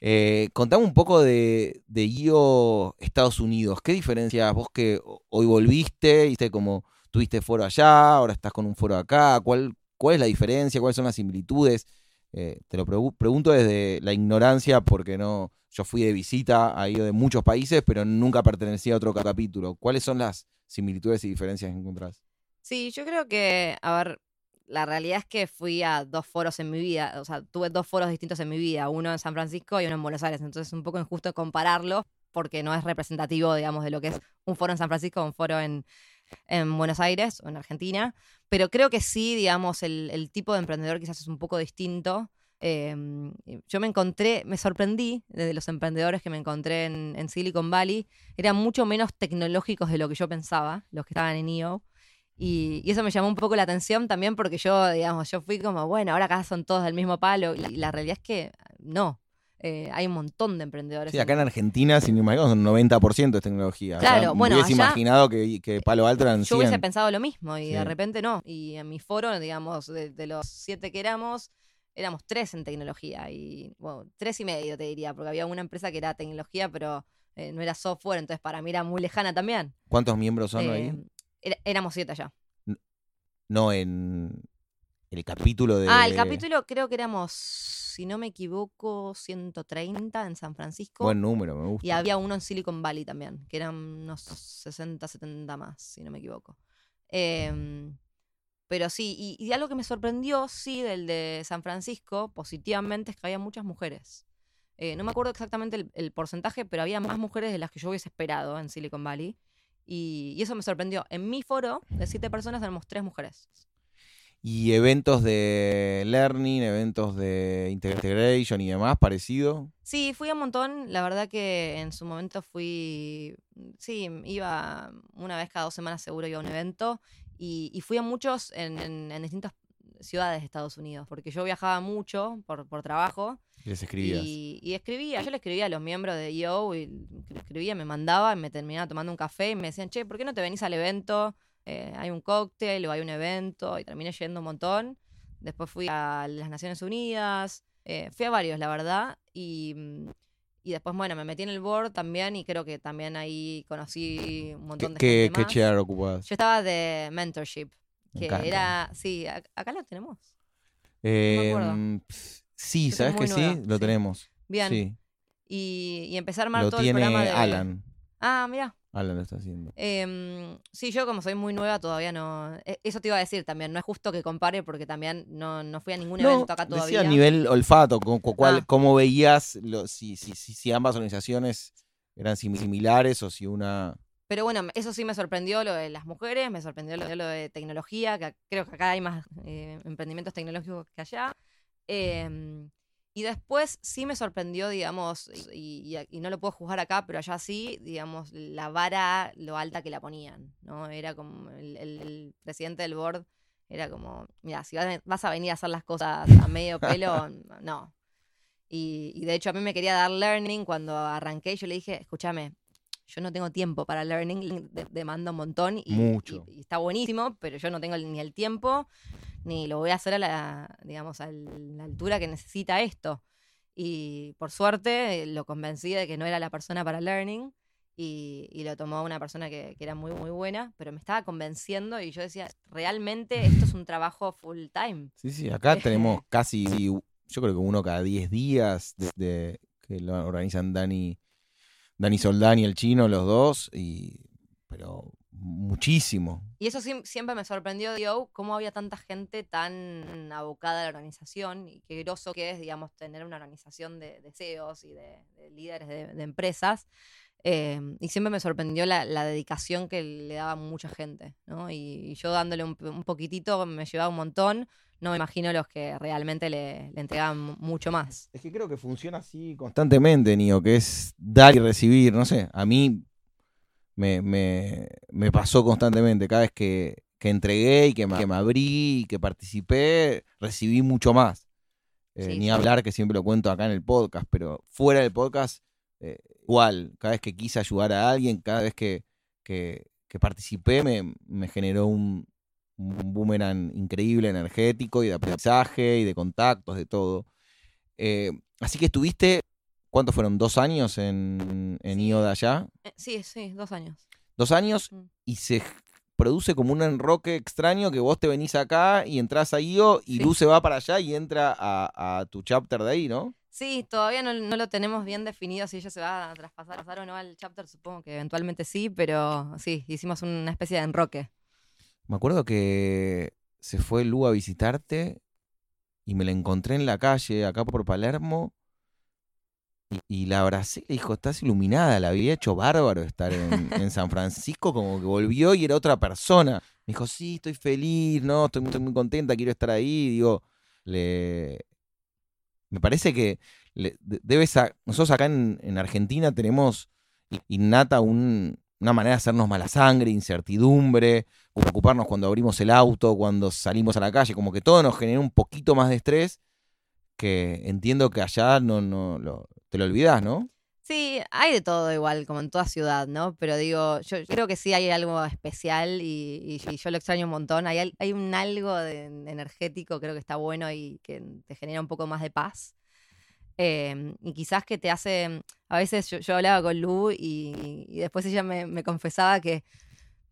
Eh, contame un poco de, de IO Estados Unidos. ¿Qué diferencias vos que hoy volviste, viste como tuviste foro allá, ahora estás con un foro acá? ¿Cuál, cuál es la diferencia? ¿Cuáles son las similitudes? Eh, te lo pregu- pregunto desde la ignorancia porque no, yo fui de visita a IO de muchos países, pero nunca pertenecía a otro capítulo. ¿Cuáles son las similitudes y diferencias que encontrás? Sí, yo creo que, a ver, la realidad es que fui a dos foros en mi vida, o sea, tuve dos foros distintos en mi vida, uno en San Francisco y uno en Buenos Aires, entonces es un poco injusto compararlos porque no es representativo, digamos, de lo que es un foro en San Francisco o un foro en, en Buenos Aires o en Argentina, pero creo que sí, digamos, el, tipo de emprendedor quizás es un poco distinto. Em, yo me encontré, me sorprendí de los emprendedores que me encontré en, en Silicon Valley, eran mucho menos tecnológicos de lo que yo pensaba, los que estaban en IO. Y, y eso me llamó un poco la atención también porque yo, digamos, yo fui como, bueno, ahora acá son todos del mismo palo. Y la realidad es que no. Eh, hay un montón de emprendedores. Sí, acá en Argentina, sin imaginar, son 90% de tecnología. O sea, Claro, bueno, hubiese allá- imaginado que, que Palo Alto eran Yo hubiese 100. pensado lo mismo y Sí. de repente no. Y en mi foro, digamos, de, de los siete que éramos, éramos tres en tecnología. Y bueno, tres y medio te diría, porque había una empresa que era tecnología, pero eh, no era software, entonces para mí era muy lejana también. ¿Cuántos miembros son Eh, ahí? Éramos siete allá. No, en el capítulo de... Ah, el capítulo creo que éramos, si no me equivoco, 130 en San Francisco. Buen número, me gusta. Y había uno en Silicon Valley también, que eran unos 60, 70 más, si no me equivoco. Em, pero sí, y, y algo que me sorprendió, sí, del de San Francisco, positivamente, es que había muchas mujeres. Eh, no me acuerdo exactamente el, el porcentaje, pero había más mujeres de las que yo hubiese esperado en Silicon Valley. Y, y eso me sorprendió. En mi foro, de siete personas, éramos tres mujeres. Y eventos de learning, eventos de integration y demás, parecido. Sí, fui a un montón. La verdad que en su momento fui. Sí, iba una vez cada dos semanas, seguro iba a un evento. Y, y fui a muchos en, en- en distintas ciudades de Estados Unidos, porque yo viajaba mucho por, por trabajo. Y les escribías. Y, y escribía, yo le escribía a los miembros de EO y le escribía, me mandaba, me terminaba tomando un café y me decían, che, ¿por qué no te venís al evento? Eh, hay un cóctel o hay un evento y terminé yendo un montón. Después fui a las Naciones Unidas, eh, fui a varios, la verdad, y, mm, y después, bueno, me metí en el board también y creo que también ahí conocí un ¿Qué, montón de qué, gente qué más. chair ocupabas? Yo estaba de mentorship, Me que encanta. era, sí, ac- acá lo tenemos. Eh, mm, pf, sí, Yo ¿sabes que sí? Lo sí. tenemos. Bien, Sí, y, y empecé a armar lo todo el tiene programa de... Alan. Ah, mira. Alan lo está haciendo. Em, sí, yo como soy muy nueva todavía no... e- Eso te iba a decir también, no es justo que compare porque también no, no fui a ningún No, evento acá decía todavía. a nivel olfato, cu- cuál- Ah. cómo veías lo- si, si, si, ambas organizaciones eran sim- similares o si una... Pero bueno, eso sí me sorprendió lo de las mujeres, me sorprendió lo, lo de tecnología, que creo que acá hay más eh, emprendimientos tecnológicos que allá. Em, y después sí me sorprendió, digamos, y, y- y no lo puedo juzgar acá, pero allá sí, digamos, la vara, lo alta que la ponían, ¿no? Era como el, el- el presidente del board, era como, mira, si vas a- vas a venir a hacer las cosas a medio pelo, no. Y, y de hecho a mí me quería dar learning cuando arranqué, yo le dije, escúchame, yo no tengo tiempo para learning, de- demanda un montón y, Mucho. y- y está buenísimo, pero yo no tengo ni el tiempo ni lo voy a hacer a la, digamos, a la altura que necesita esto. Y por suerte lo convencí de que no era la persona para learning y, y lo tomó una persona que, que era muy, muy buena, pero me estaba convenciendo y yo decía, realmente esto es un trabajo full time. Sí, sí, acá tenemos casi, yo creo que uno cada 10 días desde que lo organizan Dani, Dani Soldán y el chino, los dos, y pero muchísimo. Y eso siempre me sorprendió, digo, cómo había tanta gente tan abocada a la organización y qué groso que es, digamos, tener una organización de, de CEOs y de, de líderes de, empresas. Eh, y siempre me sorprendió la, dedicación que le daba mucha gente, ¿no? Y, y yo dándole un, un poquitito me llevaba un montón. No me imagino los que realmente le, le entregaban mu- mucho más. Es que creo que funciona así constantemente, Nio, que es dar y recibir, no sé, a mí me, me, me pasó constantemente, cada vez que, que entregué y que me, que me abrí y que participé, recibí mucho más. Eh, Sí, ni sí. hablar, que siempre lo cuento acá en el podcast, pero fuera del podcast, eh, igual, cada vez que quise ayudar a alguien, cada vez que, que, que participé, me, me generó un, un boomerang increíble, energético y de aprendizaje y de contactos, de todo. Eh, así que estuviste, ¿cuántos fueron? ¿Dos años en, en Sí. IO de allá? Eh, sí, sí, dos años. Dos años Mm. y se produce como un enroque extraño que vos te venís acá y entras a IO y Sí. Lu se va para allá y entra a, a tu chapter de ahí, ¿no? Sí, todavía no, no lo tenemos bien definido si ella se va a traspasar pasar o no al chapter, supongo que eventualmente sí, pero sí, hicimos una especie de enroque. Me acuerdo que se fue Lu a visitarte y me la encontré en la calle, acá por Palermo. Y, la abracé le dijo, estás iluminada, la había hecho bárbaro estar en, en, San Francisco, como que volvió y era otra persona. Me dijo, sí, estoy feliz, no, estoy, muy contenta, quiero estar ahí. Digo, le... me parece que debes nosotros acá en, Argentina tenemos innata una manera de hacernos mala sangre, incertidumbre, ocuparnos cuando abrimos el auto, cuando salimos a la calle, como que todo nos genera un poquito más de estrés que entiendo que allá no, no te lo olvidas, ¿no? Sí, hay de todo igual, como en toda ciudad, ¿no? Pero digo, yo creo que sí hay algo especial y, yo lo extraño un montón. Hay, hay un algo de, energético, creo que está bueno y que te genera un poco más de paz. Em, y quizás que te hace, a veces yo, hablaba con Lu y, después ella me, me, confesaba que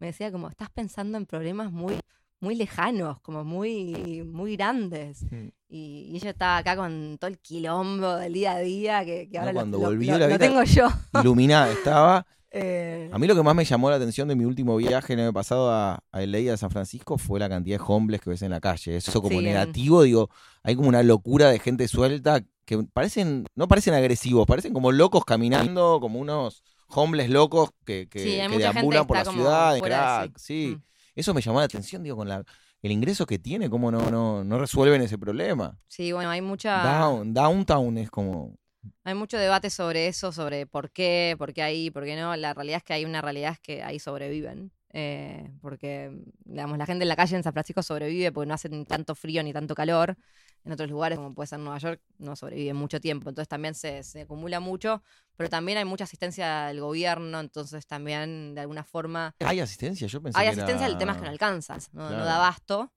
me decía como, estás pensando en problemas muy muy lejanos, como muy, muy grandes. Mm. Y, ella estaba acá con todo el quilombo del día a día que, ahora cuando lo, volvió la tengo yo. Iluminada estaba. Eh. A mí lo que más me llamó la atención de mi último viaje el año pasado a, a LA, de San Francisco, fue la cantidad de hombres que ves en la calle. Eso como negativo, digo, hay como una locura de gente suelta que parecen, no parecen agresivos, parecen como locos caminando, como unos hombres locos que, que, deambulan por la ciudad, crack, sí. Mm. Eso me llamó la atención, digo, con la, el ingreso que tiene, cómo no, no, no resuelven ese problema. Sí, bueno, hay mucha... downtown es como... Hay mucho debate sobre eso, sobre por qué, por qué ahí, por qué no. La realidad es que hay una realidad es que ahí sobreviven. Eh, porque, digamos, la gente en la calle en San Francisco sobrevive porque no hace tanto frío ni tanto calor en otros lugares, como puede ser Nueva York, no sobrevive mucho tiempo. Entonces también se, acumula mucho, pero también hay mucha asistencia del gobierno, entonces también de alguna forma... ¿Hay asistencia? Yo pensé Hay asistencia, el tema es que no alcanzas, no, da abasto.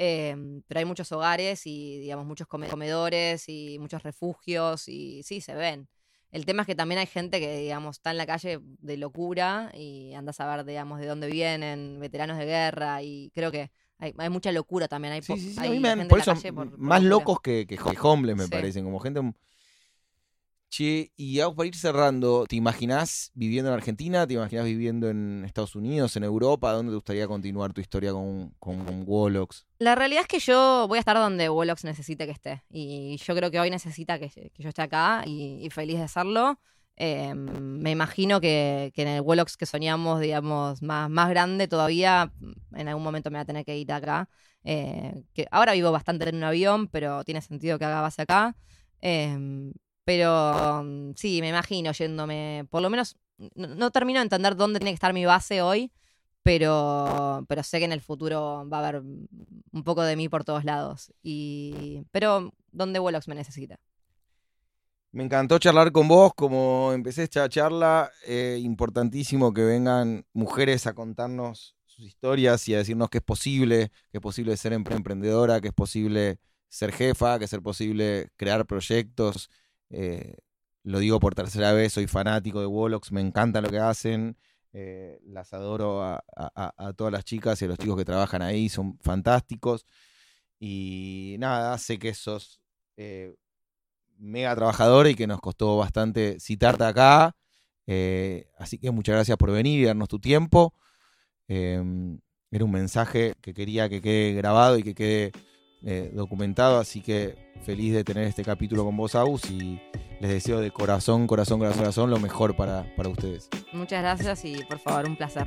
Em, pero hay muchos hogares y, digamos, muchos comedores y muchos refugios y sí, se ven. El tema es que también hay gente que, digamos, está en la calle de locura y anda a saber, digamos, de dónde vienen, veteranos de guerra y creo que hay, mucha locura también. Hay, sí, por eso más locos que, que, hombres me parecen, como gente... Che, y para ir cerrando, ¿te imaginás viviendo en Argentina? ¿Te imaginás viviendo en Estados Unidos, en Europa? ¿Dónde te gustaría continuar tu historia con, con, La realidad es que yo voy a estar donde Wolox necesite que esté. Y yo creo que hoy necesita que, yo esté acá y, feliz de hacerlo. Eh, me imagino que, en el Wolox que soñamos, digamos, más, más grande todavía, en algún momento me va a tener que ir acá. Eh, que ahora vivo bastante en un avión, pero tiene sentido que haga base acá. Em, pero sí, me imagino yéndome, por lo menos, no, termino de entender dónde tiene que estar mi base hoy, pero, pero sé que en el futuro va a haber un poco de mí por todos lados. Y, pero donde Wolox me necesita. Me encantó charlar con vos, como empecé esta charla, eh, importantísimo que vengan mujeres a contarnos sus historias y a decirnos que es posible, que es posible ser emprendedora, que es posible ser jefa, que es posible crear proyectos. Eh, lo digo por tercera vez, soy fanático de Wolox, me encanta lo que hacen, eh, las adoro a, todas las chicas y a los chicos que trabajan ahí, son fantásticos. Y nada, sé que sos mega trabajadora y que nos costó bastante citarte acá. Eh, así que muchas gracias por venir y darnos tu tiempo. Em, era un mensaje que quería que quede grabado y que quede eh, documentado, así que feliz de tener este capítulo con vos, Agus, y les deseo de corazón, corazón, corazón, corazón lo mejor para, para ustedes. Muchas gracias y por favor, un placer.